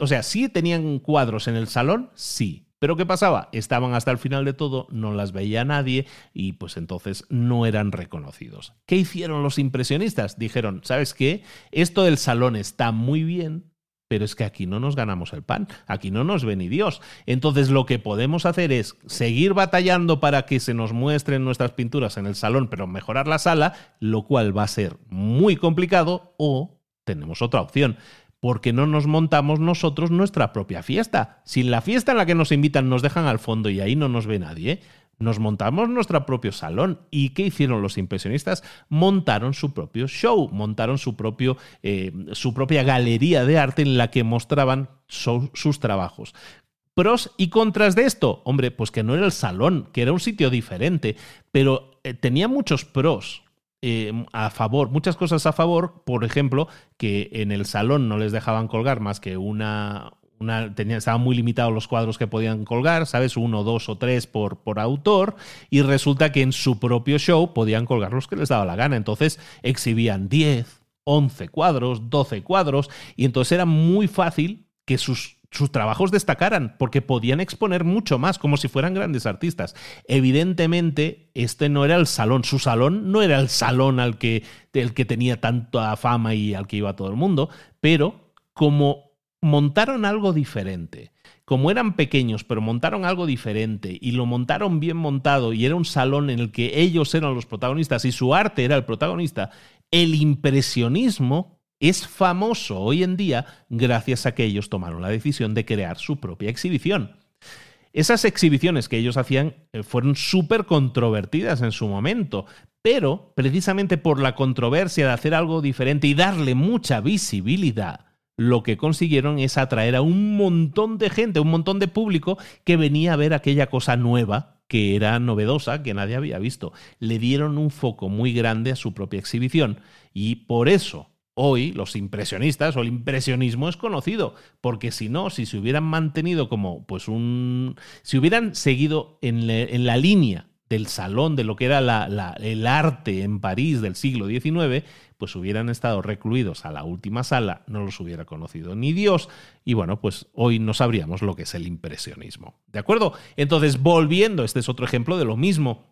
o sea, sí tenían cuadros en el salón, sí, pero ¿qué pasaba? Estaban hasta el final de todo, no las veía nadie y pues entonces no eran reconocidos. ¿Qué hicieron los impresionistas? Dijeron, ¿sabes qué? Esto del salón está muy bien, pero es que aquí no nos ganamos el pan, aquí no nos ve ni Dios. Entonces lo que podemos hacer es seguir batallando para que se nos muestren nuestras pinturas en el salón, pero mejorar la sala, lo cual va a ser muy complicado o tenemos otra opción porque no nos montamos nosotros nuestra propia fiesta. Si la fiesta en la que nos invitan nos dejan al fondo y ahí no nos ve nadie, nos montamos nuestro propio salón. ¿Y qué hicieron los impresionistas? Montaron su propio show, montaron su, propio, eh, su propia galería de arte en la que mostraban sus trabajos. Pros y contras de esto, hombre, pues que no era el salón, que era un sitio diferente, pero eh, tenía muchos pros. Eh, a favor, muchas cosas a favor, por ejemplo, que en el salón no les dejaban colgar más que una, una, tenía, estaban muy limitados los cuadros que podían colgar, ¿sabes? Uno, dos o tres por, por autor, y resulta que en su propio show podían colgar los que les daba la gana. Entonces exhibían 10, 11 cuadros, 12 cuadros, y entonces era muy fácil que sus sus trabajos destacaran, porque podían exponer mucho más, como si fueran grandes artistas. Evidentemente, este no era el salón, su salón no era el salón al que, el que tenía tanta fama y al que iba todo el mundo, pero como montaron algo diferente, como eran pequeños, pero montaron algo diferente y lo montaron bien montado y era un salón en el que ellos eran los protagonistas y su arte era el protagonista, el impresionismo es famoso hoy en día gracias a que ellos tomaron la decisión de crear su propia exhibición. Esas exhibiciones que ellos hacían eh, fueron súper controvertidas en su momento, pero precisamente por la controversia de hacer algo diferente y darle mucha visibilidad, lo que consiguieron es atraer a un montón de gente, un montón de público que venía a ver aquella cosa nueva que era novedosa, que nadie había visto. Le dieron un foco muy grande a su propia exhibición y por eso hoy los impresionistas o el impresionismo es conocido, porque si no, si se hubieran mantenido como pues un... si hubieran seguido en, la línea del salón de lo que era el arte en París del siglo XIX, pues hubieran estado recluidos a la última sala, no los hubiera conocido ni Dios, y bueno, pues hoy no sabríamos lo que es el impresionismo. ¿De acuerdo? Entonces, volviendo, este es otro ejemplo de lo mismo.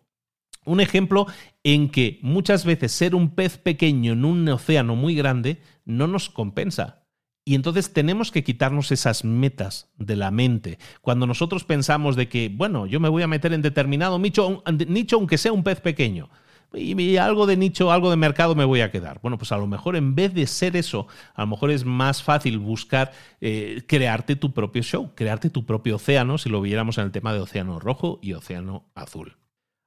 Un ejemplo en que muchas veces ser un pez pequeño en un océano muy grande no nos compensa. Y entonces tenemos que quitarnos esas metas de la mente. Cuando nosotros pensamos de que, bueno, yo me voy a meter en determinado nicho, nicho aunque sea un pez pequeño, y algo de nicho, algo de mercado me voy a quedar. Bueno, pues a lo mejor en vez de ser eso, a lo mejor es más fácil buscar eh, crearte tu propio show, crearte tu propio océano, si lo viéramos en el tema de océano rojo y océano azul.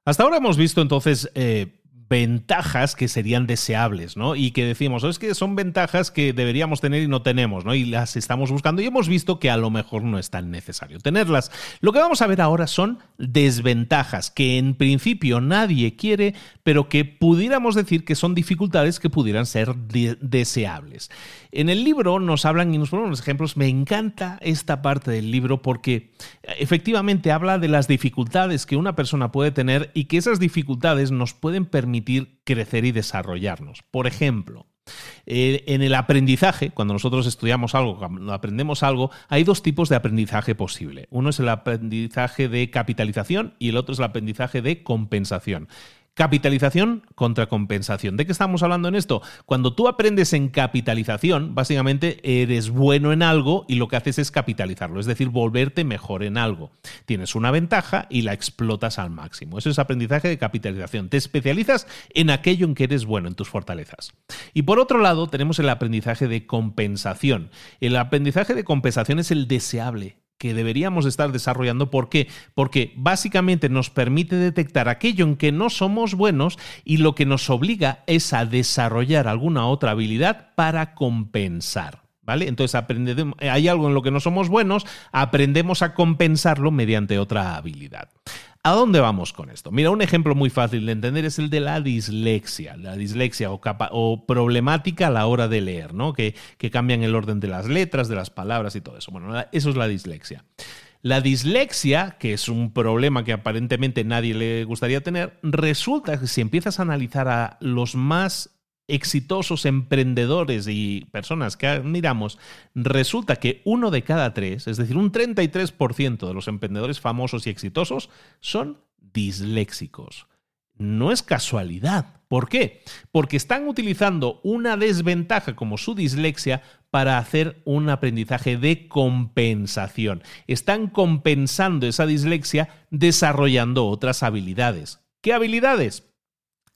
Hasta ahora hemos visto entonces eh, ventajas que serían deseables, ¿no? Y que decimos, es que son ventajas que deberíamos tener y no tenemos, ¿no? Y las estamos buscando y hemos visto que a lo mejor no es tan necesario tenerlas. Lo que vamos a ver ahora son desventajas que en principio nadie quiere, pero que pudiéramos decir que son dificultades que pudieran ser deseables. En el libro nos hablan y nos ponen unos ejemplos. Me encanta esta parte del libro porque efectivamente habla de las dificultades que una persona puede tener y que esas dificultades nos pueden permitir crecer y desarrollarnos. Por ejemplo, eh, en el aprendizaje, cuando nosotros estudiamos algo, cuando aprendemos algo, hay dos tipos de aprendizaje posible. Uno es el aprendizaje de capitalización y el otro es el aprendizaje de compensación. Capitalización contra compensación. ¿De qué estamos hablando en esto? Cuando tú aprendes en capitalización, básicamente eres bueno en algo y lo que haces es capitalizarlo, es decir, volverte mejor en algo. Tienes una ventaja y la explotas al máximo. Eso es aprendizaje de capitalización. Te especializas en aquello en que eres bueno, en tus fortalezas. Y por otro lado, tenemos el aprendizaje de compensación. El aprendizaje de compensación es el deseable, que deberíamos estar desarrollando. ¿Por qué? Porque básicamente nos permite detectar aquello en que no somos buenos y lo que nos obliga es a desarrollar alguna otra habilidad para compensar. ¿Vale? Entonces hay algo en lo que no somos buenos, aprendemos a compensarlo mediante otra habilidad. ¿A dónde vamos con esto? Mira, un ejemplo muy fácil de entender es el de la dislexia. La dislexia o, problemática a la hora de leer, ¿no? Que, que, cambian el orden de las letras, de las palabras y todo eso. Bueno, eso es la dislexia. La dislexia, que es un problema que aparentemente nadie le gustaría tener, resulta que si empiezas a analizar a los más exitosos emprendedores y personas que admiramos, resulta que uno de cada tres, es decir, un 33% de los emprendedores famosos y exitosos son disléxicos. No es casualidad. ¿Por qué? Porque están utilizando una desventaja como su dislexia para hacer un aprendizaje de compensación. Están compensando esa dislexia desarrollando otras habilidades. ¿Qué habilidades?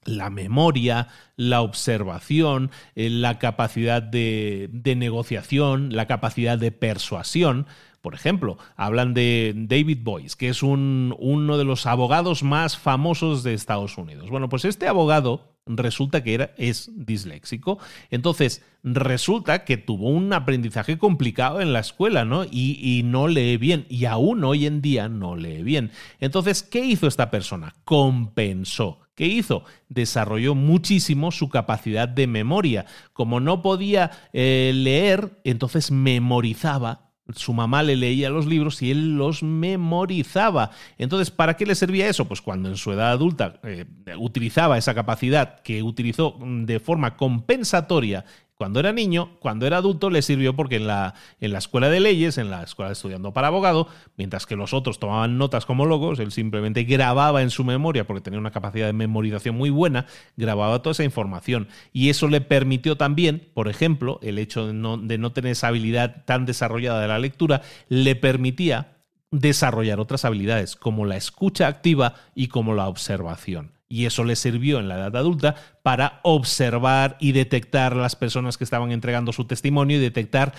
La memoria, la observación, eh, la capacidad de, negociación, la capacidad de persuasión. Por ejemplo, hablan de David Boyce, que es uno de los abogados más famosos de Estados Unidos. Bueno, pues este abogado resulta que era, es disléxico. Entonces, resulta que tuvo un aprendizaje complicado en la escuela, ¿no? Y, y, no lee bien. Y aún hoy en día no lee bien. Entonces, ¿qué hizo esta persona? Compensó. ¿Qué hizo? Desarrolló muchísimo su capacidad de memoria. Como no podía eh, leer, entonces memorizaba su mamá le leía los libros y él los memorizaba. Entonces, ¿para qué le servía eso? Pues cuando en su edad adulta eh, utilizaba esa capacidad que utilizó de forma compensatoria cuando era niño, cuando era adulto, le sirvió porque en la, en la escuela de leyes, en la escuela estudiando para abogado, mientras que los otros tomaban notas como locos, él simplemente grababa en su memoria, porque tenía una capacidad de memorización muy buena, grababa toda esa información. Y eso le permitió también, por ejemplo, el hecho de no, de no tener esa habilidad tan desarrollada de la lectura, le permitía desarrollar otras habilidades, como la escucha activa y como la observación y eso le sirvió en la edad adulta para observar y detectar las personas que estaban entregando su testimonio y detectar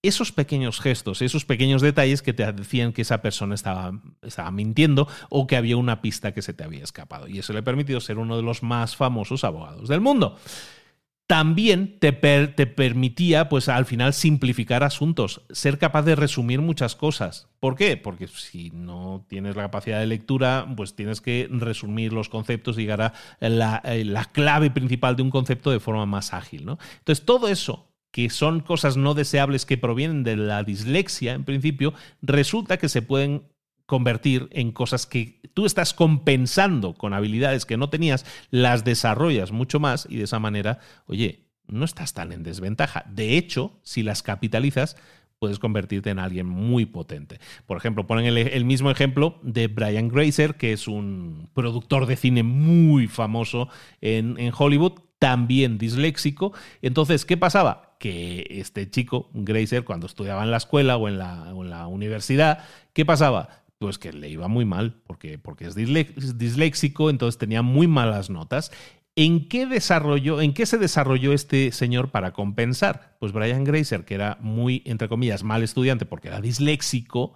esos pequeños gestos, esos pequeños detalles que te decían que esa persona estaba, estaba, mintiendo o que había una pista que se te había escapado. Y eso le ha permitido ser uno de los más famosos abogados del mundo también te, permitía, pues al final, simplificar asuntos, ser capaz de resumir muchas cosas. ¿Por qué? Porque si no tienes la capacidad de lectura, pues tienes que resumir los conceptos y llegar a la, eh, la clave principal de un concepto de forma más ágil. ¿no? Entonces, todo eso que son cosas no deseables que provienen de la dislexia, en principio, resulta que se pueden convertir en cosas que tú estás compensando con habilidades que no tenías, las desarrollas mucho más y de esa manera, oye, no estás tan en desventaja. De hecho, si las capitalizas, puedes convertirte en alguien muy potente. Por ejemplo, ponen el, mismo ejemplo de Brian Grazer, que es un productor de cine muy famoso en, en Hollywood, también disléxico. Entonces, ¿qué pasaba? Que este chico, Grazer, cuando estudiaba en la escuela o en la, o en la universidad, ¿qué pasaba? Pues que le iba muy mal, porque, porque es disléxico, entonces tenía muy malas notas. ¿En qué, desarrolló, ¿En qué se desarrolló este señor para compensar? Pues Brian Grazer, que era muy, entre comillas, mal estudiante porque era disléxico,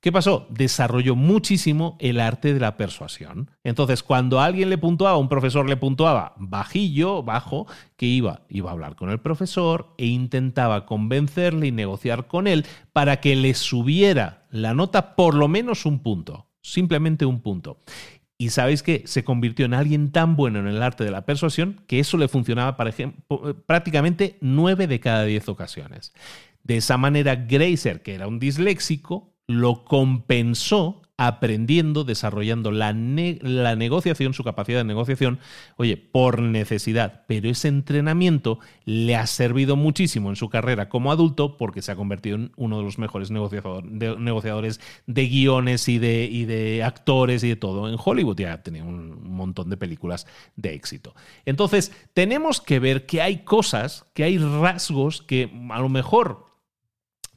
¿Qué pasó? Desarrolló muchísimo el arte de la persuasión. Entonces, cuando alguien le puntuaba, un profesor le puntuaba bajillo, bajo, que iba, iba a hablar con el profesor e intentaba convencerle y negociar con él para que le subiera la nota por lo menos un punto, simplemente un punto. Y sabéis que se convirtió en alguien tan bueno en el arte de la persuasión que eso le funcionaba para ejemplo, prácticamente nueve de cada diez ocasiones. De esa manera, Grazer, que era un disléxico, lo compensó aprendiendo, desarrollando la, la, negociación, su capacidad de negociación, oye, por necesidad. Pero ese entrenamiento le ha servido muchísimo en su carrera como adulto porque se ha convertido en uno de los mejores negociadores de guiones y de, y de actores y de todo en Hollywood. Ya ha tenido un montón de películas de éxito. Entonces, tenemos que ver que hay cosas, que hay rasgos que a lo mejor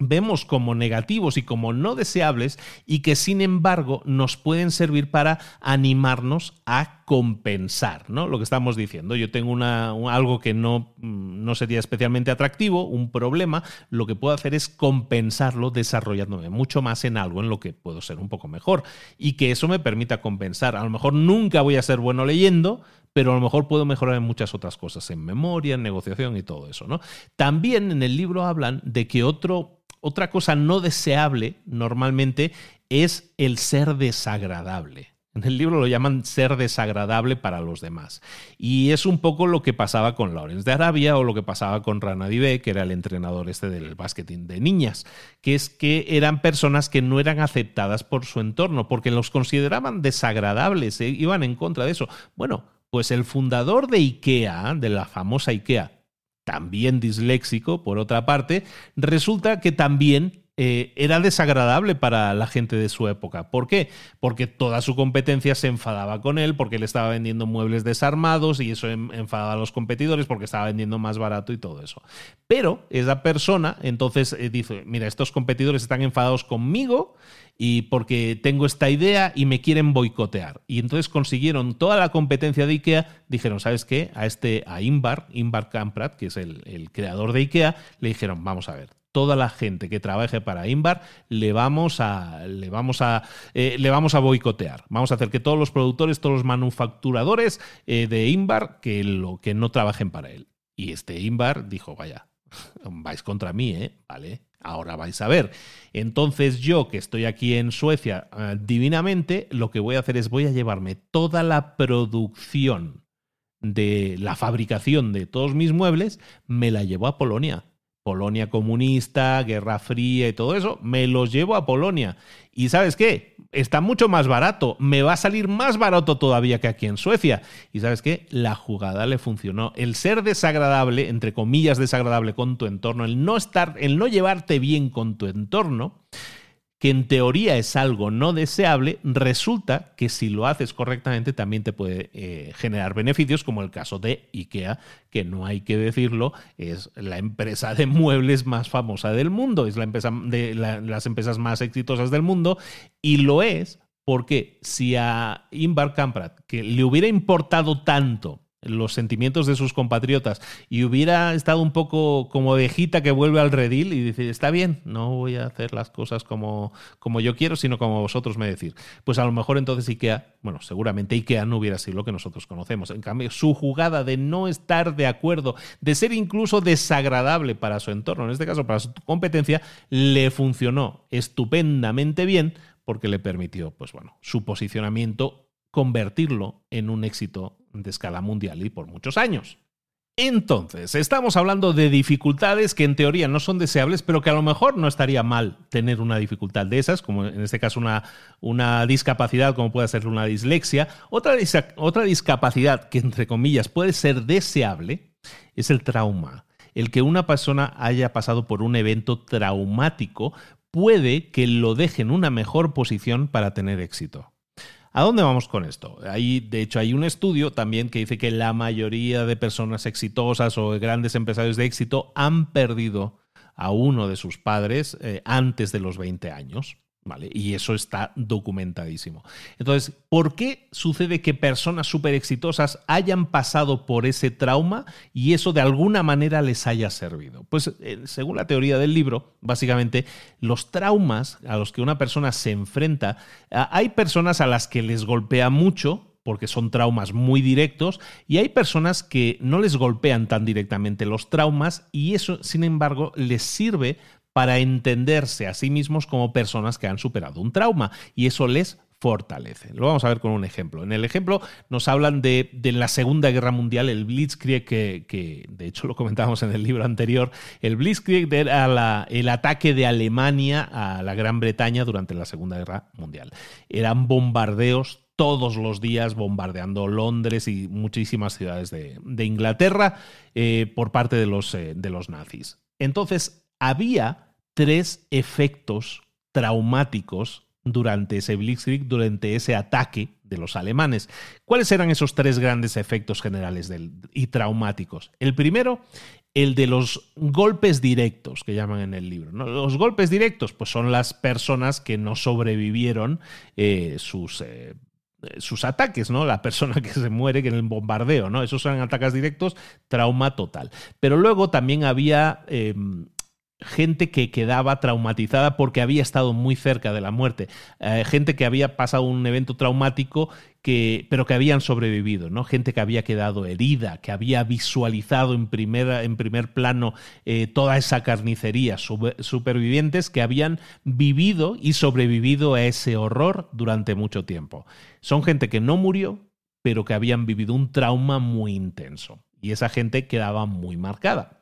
vemos como negativos y como no deseables y que sin embargo nos pueden servir para animarnos a compensar, ¿no? Lo que estamos diciendo. Yo tengo una, algo que no, mm, no sería especialmente atractivo, un problema, lo que puedo hacer es compensarlo desarrollándome mucho más en algo en lo que puedo ser un poco mejor y que eso me permita compensar. A lo mejor nunca voy a ser bueno leyendo, pero a lo mejor puedo mejorar en muchas otras cosas, en memoria, en negociación y todo eso, ¿no? También en el libro hablan de que otro otra cosa no deseable normalmente es el ser desagradable. En el libro lo llaman ser desagradable para los demás. Y es un poco lo que pasaba con Lawrence de Arabia o lo que pasaba con Rana Dibe, que era el entrenador este del básqueting de niñas, que es que eran personas que no eran aceptadas por su entorno, porque los consideraban desagradables, e iban en contra de eso. Bueno, pues el fundador de IKEA, de la famosa IKEA, también disléxico, por otra parte, resulta que también eh, era desagradable para la gente de su época. ¿Por qué? Porque toda su competencia se enfadaba con él, porque él estaba vendiendo muebles desarmados y eso enfadaba a los competidores porque estaba vendiendo más barato y todo eso. Pero esa persona entonces eh, dice, mira, estos competidores están enfadados conmigo y porque tengo esta idea y me quieren boicotear. Y entonces consiguieron toda la competencia de IKEA, dijeron, ¿sabes qué? A este, a Inbar, Inbar que es el creador de IKEA, le dijeron, vamos a ver, toda la gente que trabaje para Inbar le vamos a le vamos a eh, le vamos a boicotear. Vamos a hacer que todos los productores todos los manufacturadores eh, de Inbar que lo que no trabajen para él. Y este Inbar dijo vaya vais contra mí eh vale ahora vais a ver entonces yo que estoy aquí en Suecia eh, divinamente lo que voy a hacer es voy a llevarme toda la producción de la fabricación de todos mis muebles me la llevo a Polonia Polonia comunista, Guerra Fría y todo eso, me los llevo a Polonia. Y sabes qué, está mucho más barato, me va a salir más barato todavía que aquí en Suecia. Y sabes qué, la jugada le funcionó. El ser desagradable, entre comillas desagradable con tu entorno, el no estar, el no llevarte bien con tu entorno, que en teoría es algo no deseable, resulta que si lo haces correctamente también te puede eh, generar beneficios, como el caso de IKEA, que no hay que decirlo, es la empresa de muebles más famosa del mundo, es la empresa de las empresas más exitosas del mundo, y lo es porque si a Inbar Kamprad, que le hubiera importado tanto los sentimientos de sus compatriotas y hubiera estado un poco como ovejita que vuelve al redil y dice, está bien, no voy a hacer las cosas como, como yo quiero, sino como vosotros me decís. Pues a lo mejor entonces IKEA, bueno, seguramente IKEA no hubiera sido lo que nosotros conocemos. En cambio, su jugada de no estar de acuerdo, de ser incluso desagradable para su entorno, en este caso para su competencia, le funcionó estupendamente bien porque le permitió, pues bueno, su posicionamiento convertirlo en un éxito de escala mundial y por muchos años. Entonces, estamos hablando de dificultades que en teoría no son deseables, pero que a lo mejor no estaría mal tener una dificultad de esas, como en este caso una, una discapacidad como puede ser una dislexia. Otra, otra discapacidad que, entre comillas, puede ser deseable es el trauma. El que una persona haya pasado por un evento traumático puede que lo deje en una mejor posición para tener éxito. ¿A dónde vamos con esto? Hay, de hecho, hay un estudio también que dice que la mayoría de personas exitosas o grandes empresarios de éxito han perdido a uno de sus padres eh, antes de los 20 años. ¿Vale? Y eso está documentadísimo. Entonces, ¿por qué sucede que personas súper exitosas hayan pasado por ese trauma y eso de alguna manera les haya servido? Pues eh, según la teoría del libro, básicamente los traumas a los que una persona se enfrenta, hay personas a las que les golpea mucho, porque son traumas muy directos, y hay personas que no les golpean tan directamente los traumas y eso, sin embargo, les sirve para entenderse a sí mismos como personas que han superado un trauma y eso les fortalece. Lo vamos a ver con un ejemplo. En el ejemplo nos hablan de, la Segunda Guerra Mundial, el Blitzkrieg, que, de hecho lo comentábamos en el libro anterior. El Blitzkrieg era el ataque de Alemania a la Gran Bretaña durante la Segunda Guerra Mundial. Eran bombardeos todos los días bombardeando Londres y muchísimas ciudades de, Inglaterra eh, por parte de los, eh, de los nazis. Entonces, había tres efectos traumáticos durante ese Blitzkrieg, durante ese ataque de los alemanes. ¿Cuáles eran esos tres grandes efectos generales y traumáticos? El primero, el de los golpes directos, que llaman en el libro. Los golpes directos, pues son las personas que no sobrevivieron eh, sus... Eh, sus ataques, ¿no? La persona que se muere en el bombardeo, ¿no? Esos son ataques directos, trauma total. Pero luego también había em, gente que quedaba traumatizada porque había estado muy cerca de la muerte, eh, gente que había pasado un evento traumático que, pero que habían sobrevivido, ¿no? Gente que había quedado herida, que había visualizado en, en primer plano eh, toda esa carnicería, supervivientes que habían vivido y sobrevivido a ese horror durante mucho tiempo. Son gente que no murió, pero que habían vivido un trauma muy intenso. Y esa gente quedaba muy marcada.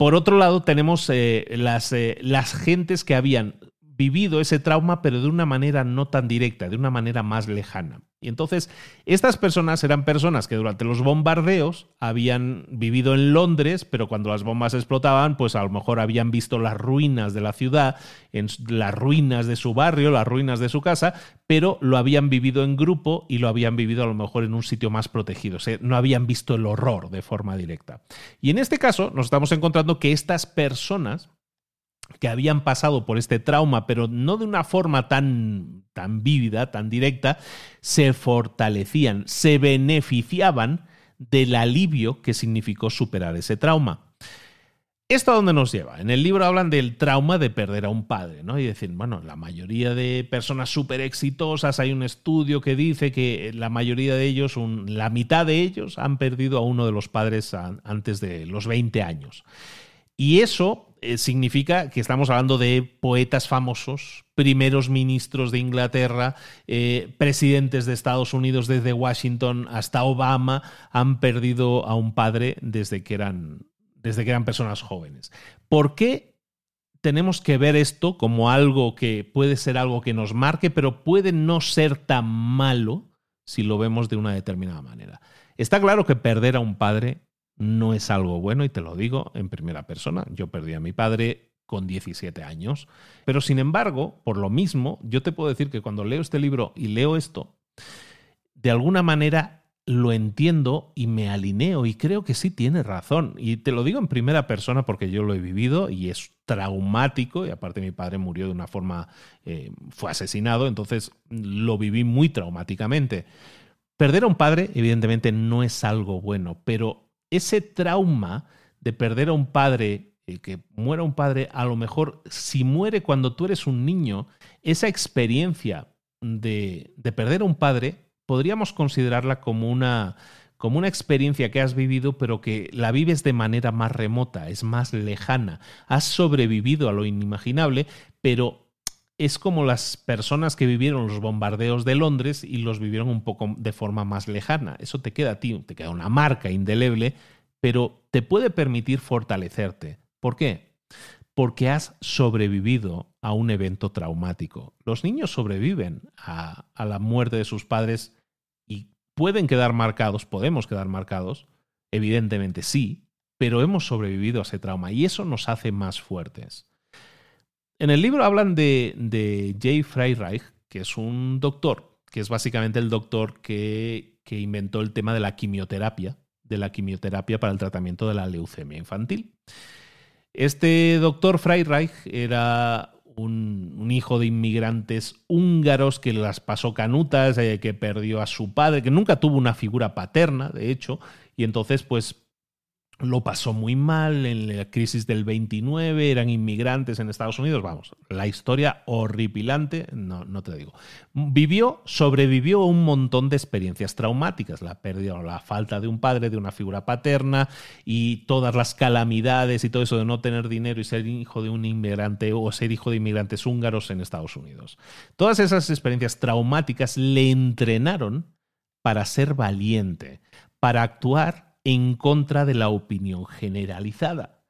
Por otro lado, tenemos eh, las, eh, las gentes que habían vivido ese trauma, pero de una manera no tan directa, de una manera más lejana. Y entonces, estas personas eran personas que durante los bombardeos habían vivido en Londres, pero cuando las bombas explotaban, pues a lo mejor habían visto las ruinas de la ciudad, en las ruinas de su barrio, las ruinas de su casa, pero lo habían vivido en grupo y lo habían vivido a lo mejor en un sitio más protegido. O sea, no habían visto el horror de forma directa. Y en este caso, nos estamos encontrando que estas personas que habían pasado por este trauma, pero no de una forma tan, tan vívida, tan directa, se fortalecían, se beneficiaban del alivio que significó superar ese trauma. ¿Esto a dónde nos lleva? En el libro hablan del trauma de perder a un padre, ¿no? Y decir, bueno, la mayoría de personas súper exitosas, hay un estudio que dice que la mayoría de ellos, la mitad de ellos, han perdido a uno de los padres antes de los 20 años. Y eso eh, significa que estamos hablando de poetas famosos, primeros ministros de Inglaterra, eh, presidentes de Estados Unidos desde Washington hasta Obama han perdido a un padre desde que eran desde que eran personas jóvenes. ¿Por qué tenemos que ver esto como algo que puede ser algo que nos marque, pero puede no ser tan malo si lo vemos de una determinada manera? Está claro que perder a un padre no es algo bueno y te lo digo en primera persona. Yo perdí a mi padre con 17 años, pero sin embargo, por lo mismo, yo te puedo decir que cuando leo este libro y leo esto, de alguna manera lo entiendo y me alineo y creo que sí tiene razón. Y te lo digo en primera persona porque yo lo he vivido y es traumático y aparte mi padre murió de una forma, eh, fue asesinado, entonces lo viví muy traumáticamente. Perder a un padre evidentemente no es algo bueno, pero ese trauma de perder a un padre, el que muera un padre, a lo mejor si muere cuando tú eres un niño, esa experiencia de, de perder a un padre podríamos considerarla como una, como una experiencia que has vivido, pero que la vives de manera más remota, es más lejana. Has sobrevivido a lo inimaginable, pero es como las personas que vivieron los bombardeos de Londres y los vivieron un poco de forma más lejana. Eso te queda a ti, te queda una marca indeleble, pero te puede permitir fortalecerte. ¿Por qué? Porque has sobrevivido a un evento traumático. Los niños sobreviven a, a la muerte de sus padres pueden quedar marcados, podemos quedar marcados, evidentemente sí, pero hemos sobrevivido a ese trauma y eso nos hace más fuertes. En el libro hablan de, de Jay Freireich, que es un doctor, que es básicamente el doctor que, que inventó el tema de la quimioterapia, de la quimioterapia para el tratamiento de la leucemia infantil. Este doctor Freireich era un, hijo de inmigrantes húngaros que las pasó canutas, eh, que perdió a su padre, que nunca tuvo una figura paterna, de hecho, y entonces pues lo pasó muy mal en la crisis del 29, eran inmigrantes en Estados Unidos, vamos, la historia horripilante, no, no te digo. Vivió, sobrevivió a un montón de experiencias traumáticas, la pérdida o la falta de un padre, de una figura paterna y todas las calamidades y todo eso de no tener dinero y ser hijo de un inmigrante o ser hijo de inmigrantes húngaros en Estados Unidos. Todas esas experiencias traumáticas le entrenaron para ser valiente, para actuar en contra de la opinión generalizada.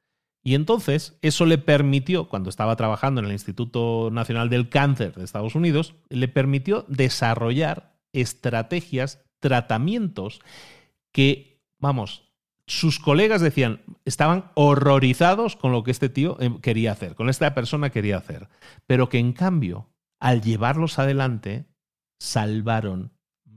Y entonces eso le permitió, cuando estaba trabajando en el Instituto Nacional del Cáncer de Estados Unidos, le permitió desarrollar estrategias, tratamientos que, vamos, sus colegas decían, estaban horrorizados con lo que este tío eh, quería hacer, con esta persona quería hacer, pero que en cambio, al llevarlos adelante, salvaron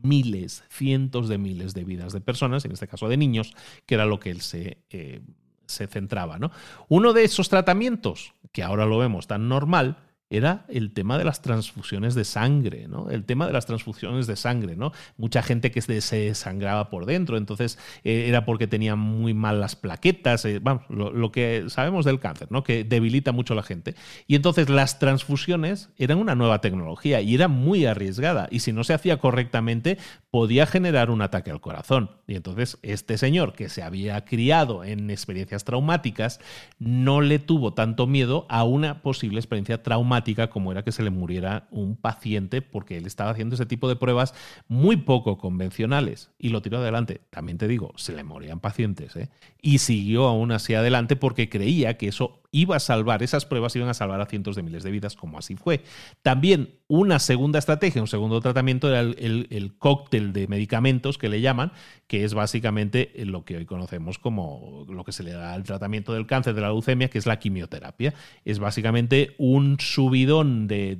miles, cientos de miles de vidas de personas, en este caso de niños, que era lo que él se, eh, se centraba. ¿no? Uno de esos tratamientos, que ahora lo vemos tan normal, era el tema de las transfusiones de sangre, ¿no? El tema de las transfusiones de sangre, ¿no? Mucha gente que se sangraba por dentro, entonces eh, era porque tenía muy mal las plaquetas, eh, vamos, lo, que sabemos del cáncer, ¿no? Que debilita mucho a la gente. Y entonces las transfusiones eran una nueva tecnología y era muy arriesgada. Y si no se hacía correctamente, podía generar un ataque al corazón. Y entonces este señor que se había criado en experiencias traumáticas no le tuvo tanto miedo a una posible experiencia traumática como era que se le muriera un paciente porque él estaba haciendo ese tipo de pruebas muy poco convencionales y lo tiró adelante. También te digo, se le morían pacientes ¿eh? y siguió aún así adelante porque creía que eso iba a salvar, esas pruebas iban a salvar a cientos de miles de vidas, como así fue. También una segunda estrategia, un segundo tratamiento era el, cóctel de medicamentos que le llaman, que es básicamente lo que hoy conocemos como lo que se le da al tratamiento del cáncer de la leucemia, que es la quimioterapia. Es básicamente un subidón de,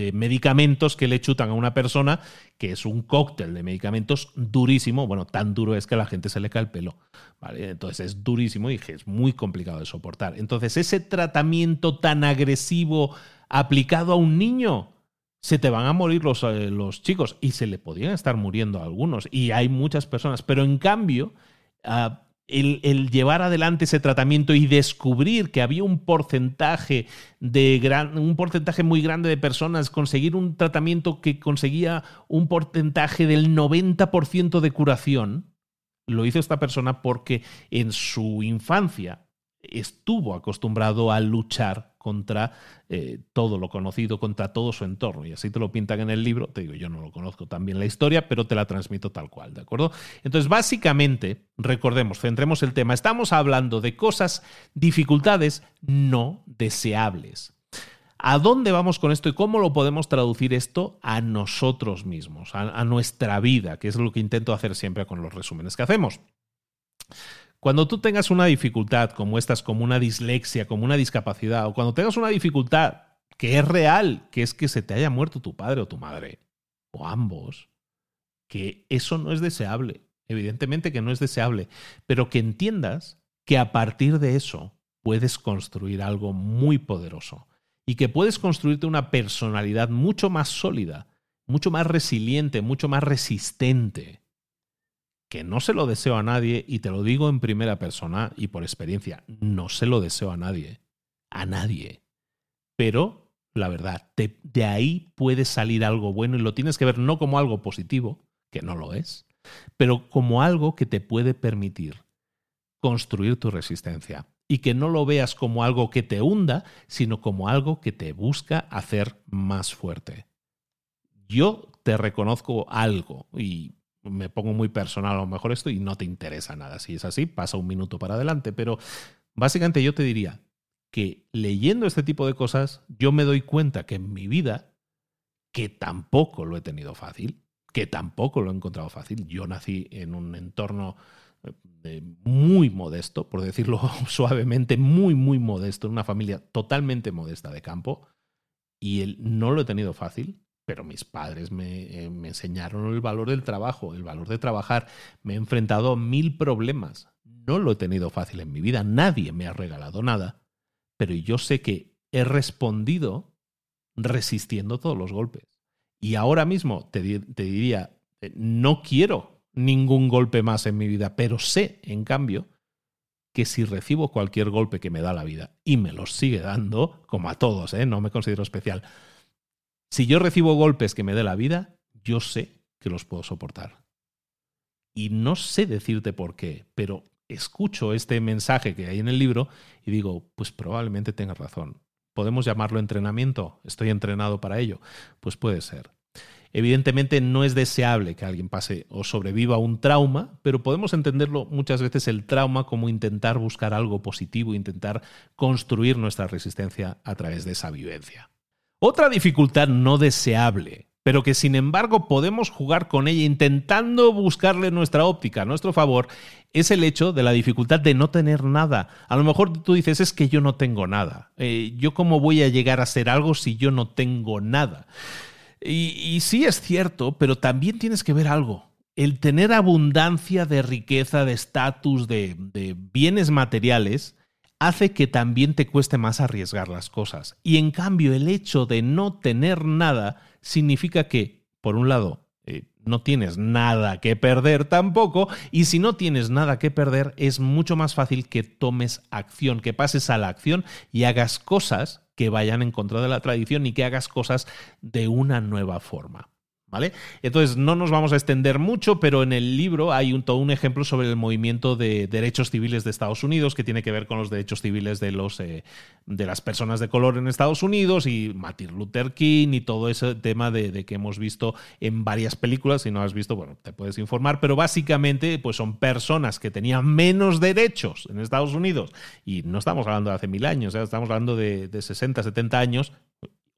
de medicamentos que le chutan a una persona, que es un cóctel de medicamentos durísimo, bueno, tan duro es que a la gente se le cae el pelo. Entonces es durísimo y es muy complicado de soportar. Entonces ese tratamiento tan agresivo aplicado a un niño, se te van a morir los, eh, los chicos y se le podrían estar muriendo a algunos y hay muchas personas, pero en cambio... Ah, el, llevar adelante ese tratamiento y descubrir que había un porcentaje de gran, un porcentaje muy grande de personas conseguir un tratamiento que conseguía un porcentaje del 90% de curación, lo hizo esta persona porque en su infancia estuvo acostumbrado a luchar contra eh, todo lo conocido, contra todo su entorno. Y así te lo pintan en el libro. Te digo, yo no lo conozco tan bien la historia, pero te la transmito tal cual, ¿de acuerdo? Entonces, básicamente, recordemos, centremos el tema. Estamos hablando de cosas, dificultades no deseables. ¿A dónde vamos con esto y cómo lo podemos traducir esto a nosotros mismos, a, nuestra vida, que es lo que intento hacer siempre con los resúmenes que hacemos? Cuando tú tengas una dificultad como estas, como una dislexia, como una discapacidad, o cuando tengas una dificultad que es real, que es que se te haya muerto tu padre o tu madre, o ambos, que eso no es deseable, evidentemente que no es deseable, pero que entiendas que a partir de eso puedes construir algo muy poderoso y que puedes construirte una personalidad mucho más sólida, mucho más resiliente, mucho más resistente, que no se lo deseo a nadie y te lo digo en primera persona y por experiencia, no se lo deseo a nadie, a nadie. Pero, la verdad, de ahí puede salir algo bueno y lo tienes que ver no como algo positivo, que no lo es, pero como algo que te puede permitir construir tu resistencia, y que no lo veas como algo que te hunda, sino como algo que te busca hacer más fuerte. Yo te reconozco algo y me pongo muy personal a lo mejor esto y no te interesa nada. Si es así, pasa un minuto para adelante, pero básicamente yo te diría que leyendo este tipo de cosas, yo me doy cuenta que en mi vida, que tampoco lo he tenido fácil, que tampoco lo he encontrado fácil, yo nací en un entorno muy modesto, por decirlo suavemente, muy, muy modesto, en una familia totalmente modesta de campo, y él no lo he tenido fácil, pero mis padres me, eh, me, enseñaron el valor del trabajo, el valor de trabajar. Me he enfrentado a mil problemas. No lo he tenido fácil en mi vida, nadie me ha regalado nada, pero yo sé que he respondido resistiendo todos los golpes. Y ahora mismo te, diría, eh, no quiero ningún golpe más en mi vida, pero sé, en cambio, que si recibo cualquier golpe que me da la vida y me los sigue dando, como a todos, ¿eh? no me considero especial, si yo recibo golpes que me dé la vida, yo sé que los puedo soportar. Y no sé decirte por qué, pero escucho este mensaje que hay en el libro y digo, pues probablemente tengas razón. ¿Podemos llamarlo entrenamiento? ¿Estoy entrenado para ello? Pues puede ser. Evidentemente no es deseable que alguien pase o sobreviva a un trauma, pero podemos entenderlo muchas veces el trauma como intentar buscar algo positivo, intentar construir nuestra resistencia a través de esa vivencia. Otra dificultad no deseable, pero que sin embargo podemos jugar con ella intentando buscarle nuestra óptica a nuestro favor, es el hecho de la dificultad de no tener nada. A lo mejor tú dices, es que yo no tengo nada. Eh, ¿Yo cómo voy a llegar a ser algo si yo no tengo nada? Y, sí es cierto, pero también tienes que ver algo. El tener abundancia de riqueza, de estatus, de, de bienes materiales, hace que también te cueste más arriesgar las cosas. Y en cambio, el hecho de no tener nada significa que, por un lado, eh, no tienes nada que perder tampoco, y si no tienes nada que perder, es mucho más fácil que tomes acción, que pases a la acción y hagas cosas que vayan en contra de la tradición y que hagas cosas de una nueva forma. ¿Vale? Entonces, no nos vamos a extender mucho, pero en el libro hay un, todo un ejemplo sobre el movimiento de derechos civiles de Estados Unidos, que tiene que ver con los derechos civiles de, los, eh, de las personas de color en Estados Unidos, y Martin Luther King, y todo ese tema de, que hemos visto en varias películas. Si no has visto, bueno, te puedes informar, pero básicamente pues son personas que tenían menos derechos en Estados Unidos, y no estamos hablando de hace mil años, ¿eh? estamos hablando de, de 60, 70 años,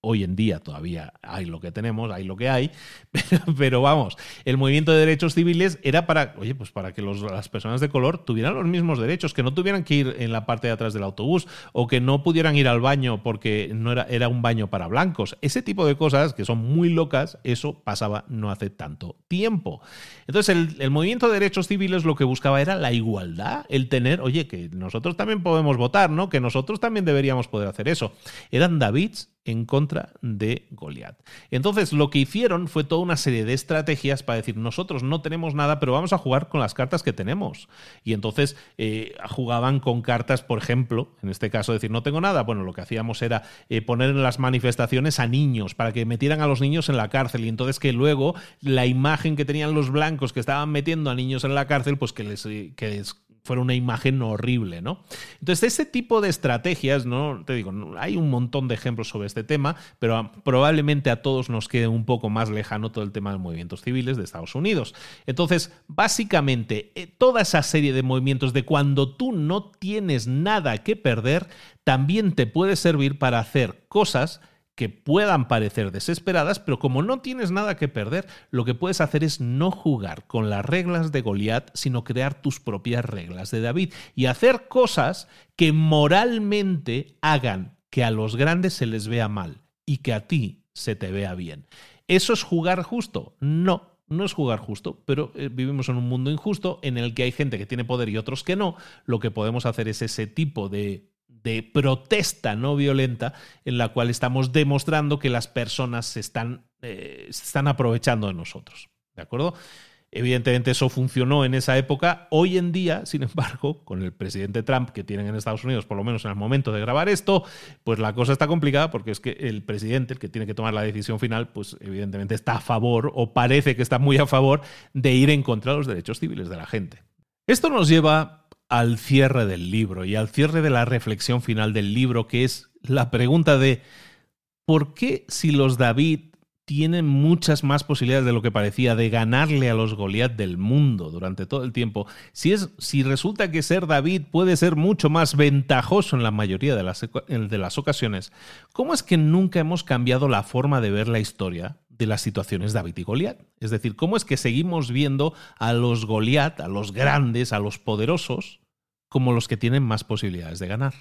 Hoy en día todavía hay lo que tenemos, hay lo que hay, pero, vamos, el movimiento de derechos civiles era para, oye, pues para que las personas de color tuvieran los mismos derechos, que no tuvieran que ir en la parte de atrás del autobús o que no pudieran ir al baño porque no era, un baño para blancos. Ese tipo de cosas que son muy locas, eso pasaba no hace tanto tiempo. Entonces, el, el movimiento de derechos civiles lo que buscaba era la igualdad, el tener, oye, que nosotros también podemos votar, ¿no? Que nosotros también deberíamos poder hacer eso. Eran Davids en contra de Goliat. Entonces, lo que hicieron fue toda una serie de estrategias para decir, nosotros no tenemos nada, pero vamos a jugar con las cartas que tenemos. Y entonces eh, jugaban con cartas, por ejemplo, en este caso, decir, no tengo nada. Bueno, lo que hacíamos era eh, poner en las manifestaciones a niños, para que metieran a los niños en la cárcel. Y entonces que luego la imagen que tenían los blancos que estaban metiendo a niños en la cárcel, pues que les, que les fuera una imagen horrible, ¿no? Entonces, ese tipo de estrategias, ¿no? Te digo, hay un montón de ejemplos sobre este tema, pero probablemente a todos nos quede un poco más lejano todo el tema de movimientos civiles de Estados Unidos. Entonces, básicamente, eh, toda esa serie de movimientos de cuando tú no tienes nada que perder, también te puede servir para hacer cosas que puedan parecer desesperadas, pero como no tienes nada que perder, lo que puedes hacer es no jugar con las reglas de Goliat, sino crear tus propias reglas de David y hacer cosas que moralmente hagan que a los grandes se les vea mal y que a ti se te vea bien. ¿Eso es jugar justo? No, no es jugar justo, pero eh, vivimos en un mundo injusto en el que hay gente que tiene poder y otros que no. Lo que podemos hacer es ese tipo de de protesta no violenta en la cual estamos demostrando que las personas se están, eh, se están aprovechando de nosotros. ¿De acuerdo? Evidentemente eso funcionó en esa época. Hoy en día, sin embargo, con el presidente Trump que tienen en Estados Unidos, por lo menos en el momento de grabar esto, pues la cosa está complicada porque es que el presidente, el que tiene que tomar la decisión final, pues evidentemente está a favor o parece que está muy a favor de ir en contra de los derechos civiles de la gente. Esto nos lleva al cierre del libro y al cierre de la reflexión final del libro, que es la pregunta de ¿por qué si los David tienen muchas más posibilidades de lo que parecía de ganarle a los Goliat del mundo durante todo el tiempo. Si, es, si resulta que ser David puede ser mucho más ventajoso en la mayoría de las, de las ocasiones, ¿cómo es que nunca hemos cambiado la forma de ver la historia de las situaciones David y Goliat. Es decir, cómo es que seguimos viendo a los Goliat, a los grandes, a los poderosos, como los que tienen más posibilidades de ganar.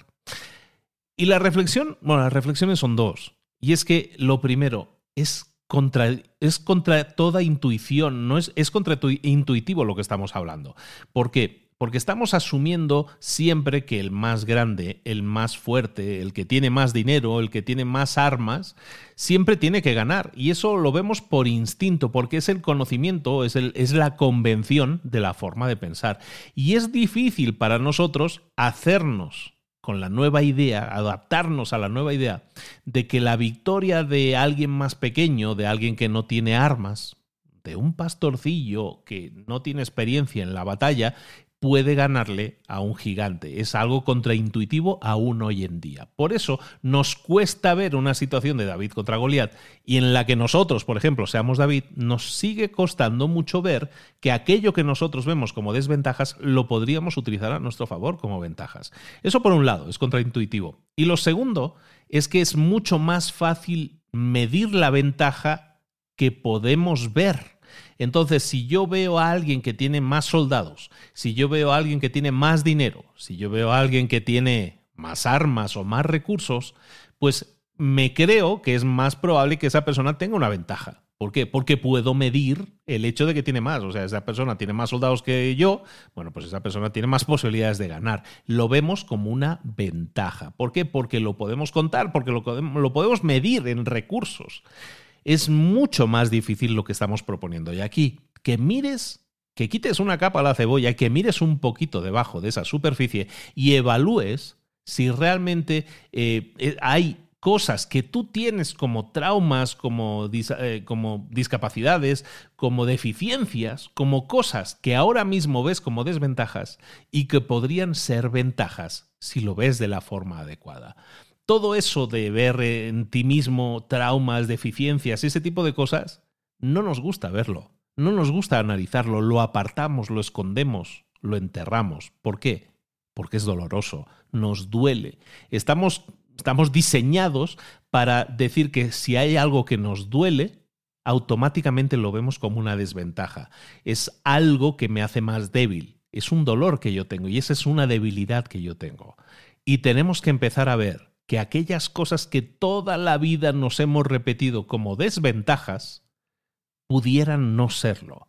Y la reflexión, bueno, las reflexiones son dos. Y es que lo primero es contra, es contra toda intuición, no es, es contra tu intuitivo lo que estamos hablando. ¿Por qué? Porque estamos asumiendo siempre que el más grande, el más fuerte, el que tiene más dinero, el que tiene más armas, siempre tiene que ganar. Y eso lo vemos por instinto, porque es el conocimiento, es, el, es la convención de la forma de pensar. Y es difícil para nosotros hacernos con la nueva idea, adaptarnos a la nueva idea de que la victoria de alguien más pequeño, de alguien que no tiene armas, de un pastorcillo que no tiene experiencia en la batalla, puede ganarle a un gigante. Es algo contraintuitivo aún hoy en día. Por eso nos cuesta ver una situación de David contra Goliat y en la que nosotros, por ejemplo, seamos David, nos sigue costando mucho ver que aquello que nosotros vemos como desventajas lo podríamos utilizar a nuestro favor como ventajas. Eso por un lado, es contraintuitivo. Y lo segundo es que es mucho más fácil medir la ventaja que podemos ver. Entonces, si yo veo a alguien que tiene más soldados, si yo veo a alguien que tiene más dinero, si yo veo a alguien que tiene más armas o más recursos, pues me creo que es más probable que esa persona tenga una ventaja. ¿Por qué? Porque puedo medir el hecho de que tiene más. O sea, esa persona tiene más soldados que yo, bueno, pues esa persona tiene más posibilidades de ganar. Lo vemos como una ventaja. ¿Por qué? Porque lo podemos contar, porque lo, podemos medir en recursos es mucho más difícil lo que estamos proponiendo. Y aquí, que mires, que quites una capa a la cebolla, que mires un poquito debajo de esa superficie y evalúes si realmente eh, eh, hay cosas que tú tienes como traumas, eh, como, discapacidades, como deficiencias, como cosas que ahora mismo ves como desventajas y que podrían ser ventajas si lo ves de la forma adecuada todo eso de ver en ti mismo traumas, deficiencias, ese tipo de cosas, no nos gusta verlo, no nos gusta analizarlo, lo apartamos, lo escondemos, lo enterramos. ¿Por qué? Porque es doloroso, nos duele. Estamos, estamos diseñados para decir que si hay algo que nos duele, automáticamente lo vemos como una desventaja. Es algo que me hace más débil. Es un dolor que yo tengo y esa es una debilidad que yo tengo. Y tenemos que empezar a ver que aquellas cosas que toda la vida nos hemos repetido como desventajas pudieran no serlo,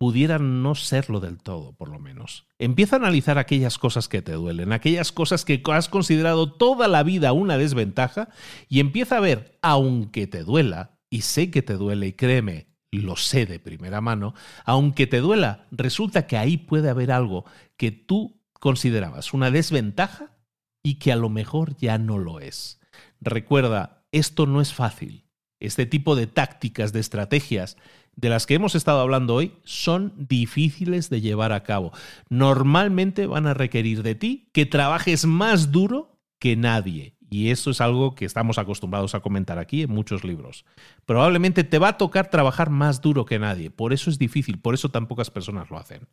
pudieran no serlo del todo, por lo menos. Empieza a analizar aquellas cosas que te duelen, aquellas cosas que has considerado toda la vida una desventaja y empieza a ver, aunque te duela, y sé que te duele y créeme, lo sé de primera mano, aunque te duela, resulta que ahí puede haber algo que tú considerabas una desventaja y que a lo mejor ya no lo es. Recuerda, esto no es fácil, este tipo de tácticas, de estrategias de las que hemos estado hablando hoy, son difíciles de llevar a cabo. Normalmente van a requerir de ti que trabajes más duro que nadie. Y eso es algo que estamos acostumbrados a comentar aquí en muchos libros. Probablemente te va a tocar trabajar más duro que nadie. Por eso es difícil, por eso tan pocas personas lo hacen.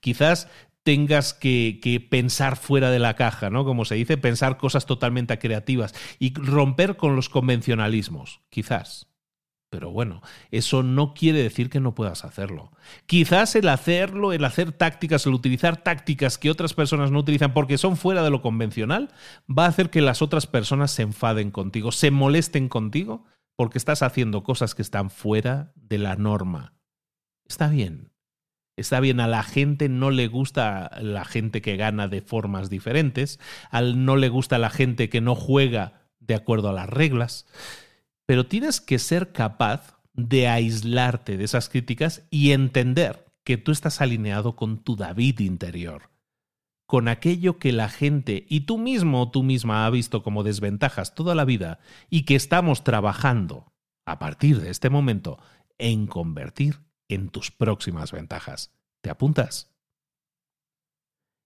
Quizás tengas que, que, pensar fuera de la caja, ¿no? Como se dice, pensar cosas totalmente creativas y romper con los convencionalismos, quizás. Pero bueno, eso no quiere decir que no puedas hacerlo. Quizás el hacerlo, el hacer tácticas, el utilizar tácticas que otras personas no utilizan porque son fuera de lo convencional, va a hacer que las otras personas se enfaden contigo, se molesten contigo porque estás haciendo cosas que están fuera de la norma. Está bien. Está bien, a la gente no le gusta la gente que gana de formas diferentes, al no le gusta la gente que no juega de acuerdo a las reglas. Pero tienes que ser capaz de aislarte de esas críticas y entender que tú estás alineado con tu David interior, con aquello que la gente y tú mismo o tú misma ha visto como desventajas toda la vida y que estamos trabajando a partir de este momento en convertir en tus próximas ventajas. ¿Te apuntas?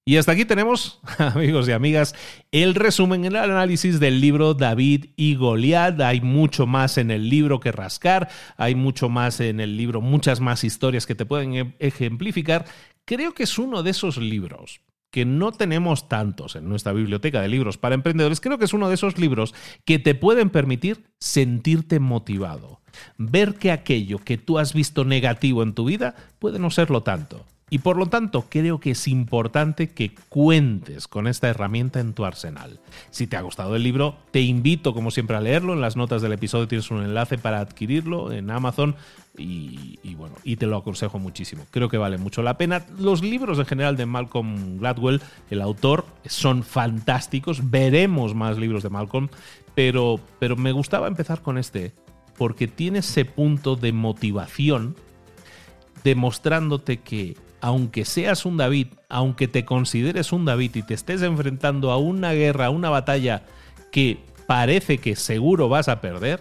Y hasta aquí tenemos, amigos y amigas, el resumen, el análisis del libro David y Goliat. Hay mucho más en el libro que rascar, hay mucho más en el libro, muchas más historias que te pueden e-, ejemplificar. Creo que es uno de esos libros que no tenemos tantos en nuestra biblioteca de libros para emprendedores. Creo que es uno de esos libros que te pueden permitir sentirte motivado, ver que aquello que tú has visto negativo en tu vida puede no serlo tanto y por lo tanto, creo que es importante que cuentes con esta herramienta en tu arsenal. Si te ha gustado el libro, te invito, como siempre, a leerlo. En las notas del episodio tienes un enlace para adquirirlo en Amazon. Y, bueno, y te lo aconsejo muchísimo. Creo que vale mucho la pena. Los libros en general de Malcolm Gladwell, el autor, son fantásticos. Veremos más libros de Malcolm, pero, pero me gustaba empezar con este porque tiene ese punto de motivación demostrándote que aunque seas un David, aunque te consideres un David y te estés enfrentando a una guerra, a una batalla que parece que seguro vas a perder,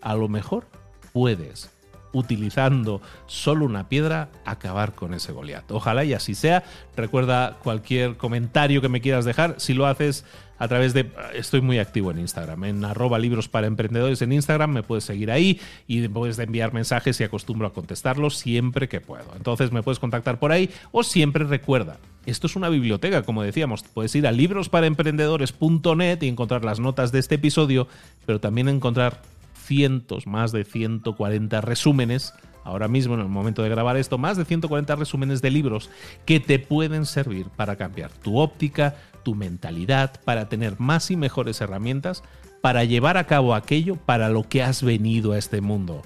a lo mejor puedes, utilizando solo una piedra, acabar con ese Goliat. Ojalá y así sea. Recuerda cualquier comentario que me quieras dejar. Si lo haces a través de... Estoy muy activo en Instagram, en arroba libros para emprendedores en Instagram, me puedes seguir ahí y puedes enviar mensajes y acostumbro a contestarlos siempre que puedo. Entonces me puedes contactar por ahí o siempre recuerda, esto es una biblioteca, como decíamos, puedes ir a librosparaemprendedores.net y encontrar las notas de este episodio, pero también encontrar cientos, más de 140 resúmenes ahora mismo, en el momento de grabar esto, más de 140 resúmenes de libros que te pueden servir para cambiar tu óptica, tu mentalidad, para tener más y mejores herramientas para llevar a cabo aquello para lo que has venido a este mundo.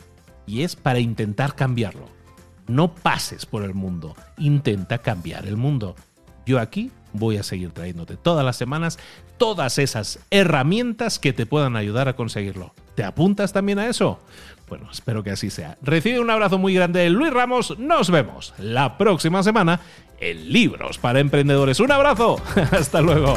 Y es para intentar cambiarlo. No pases por el mundo, intenta cambiar el mundo. Yo aquí voy a seguir trayéndote todas las semanas todas esas herramientas que te puedan ayudar a conseguirlo. ¿Te apuntas también a eso? Bueno, espero que así sea. Recibe un abrazo muy grande de Luis Ramos. Nos vemos la próxima semana en Libros para Emprendedores. Un abrazo. Hasta luego.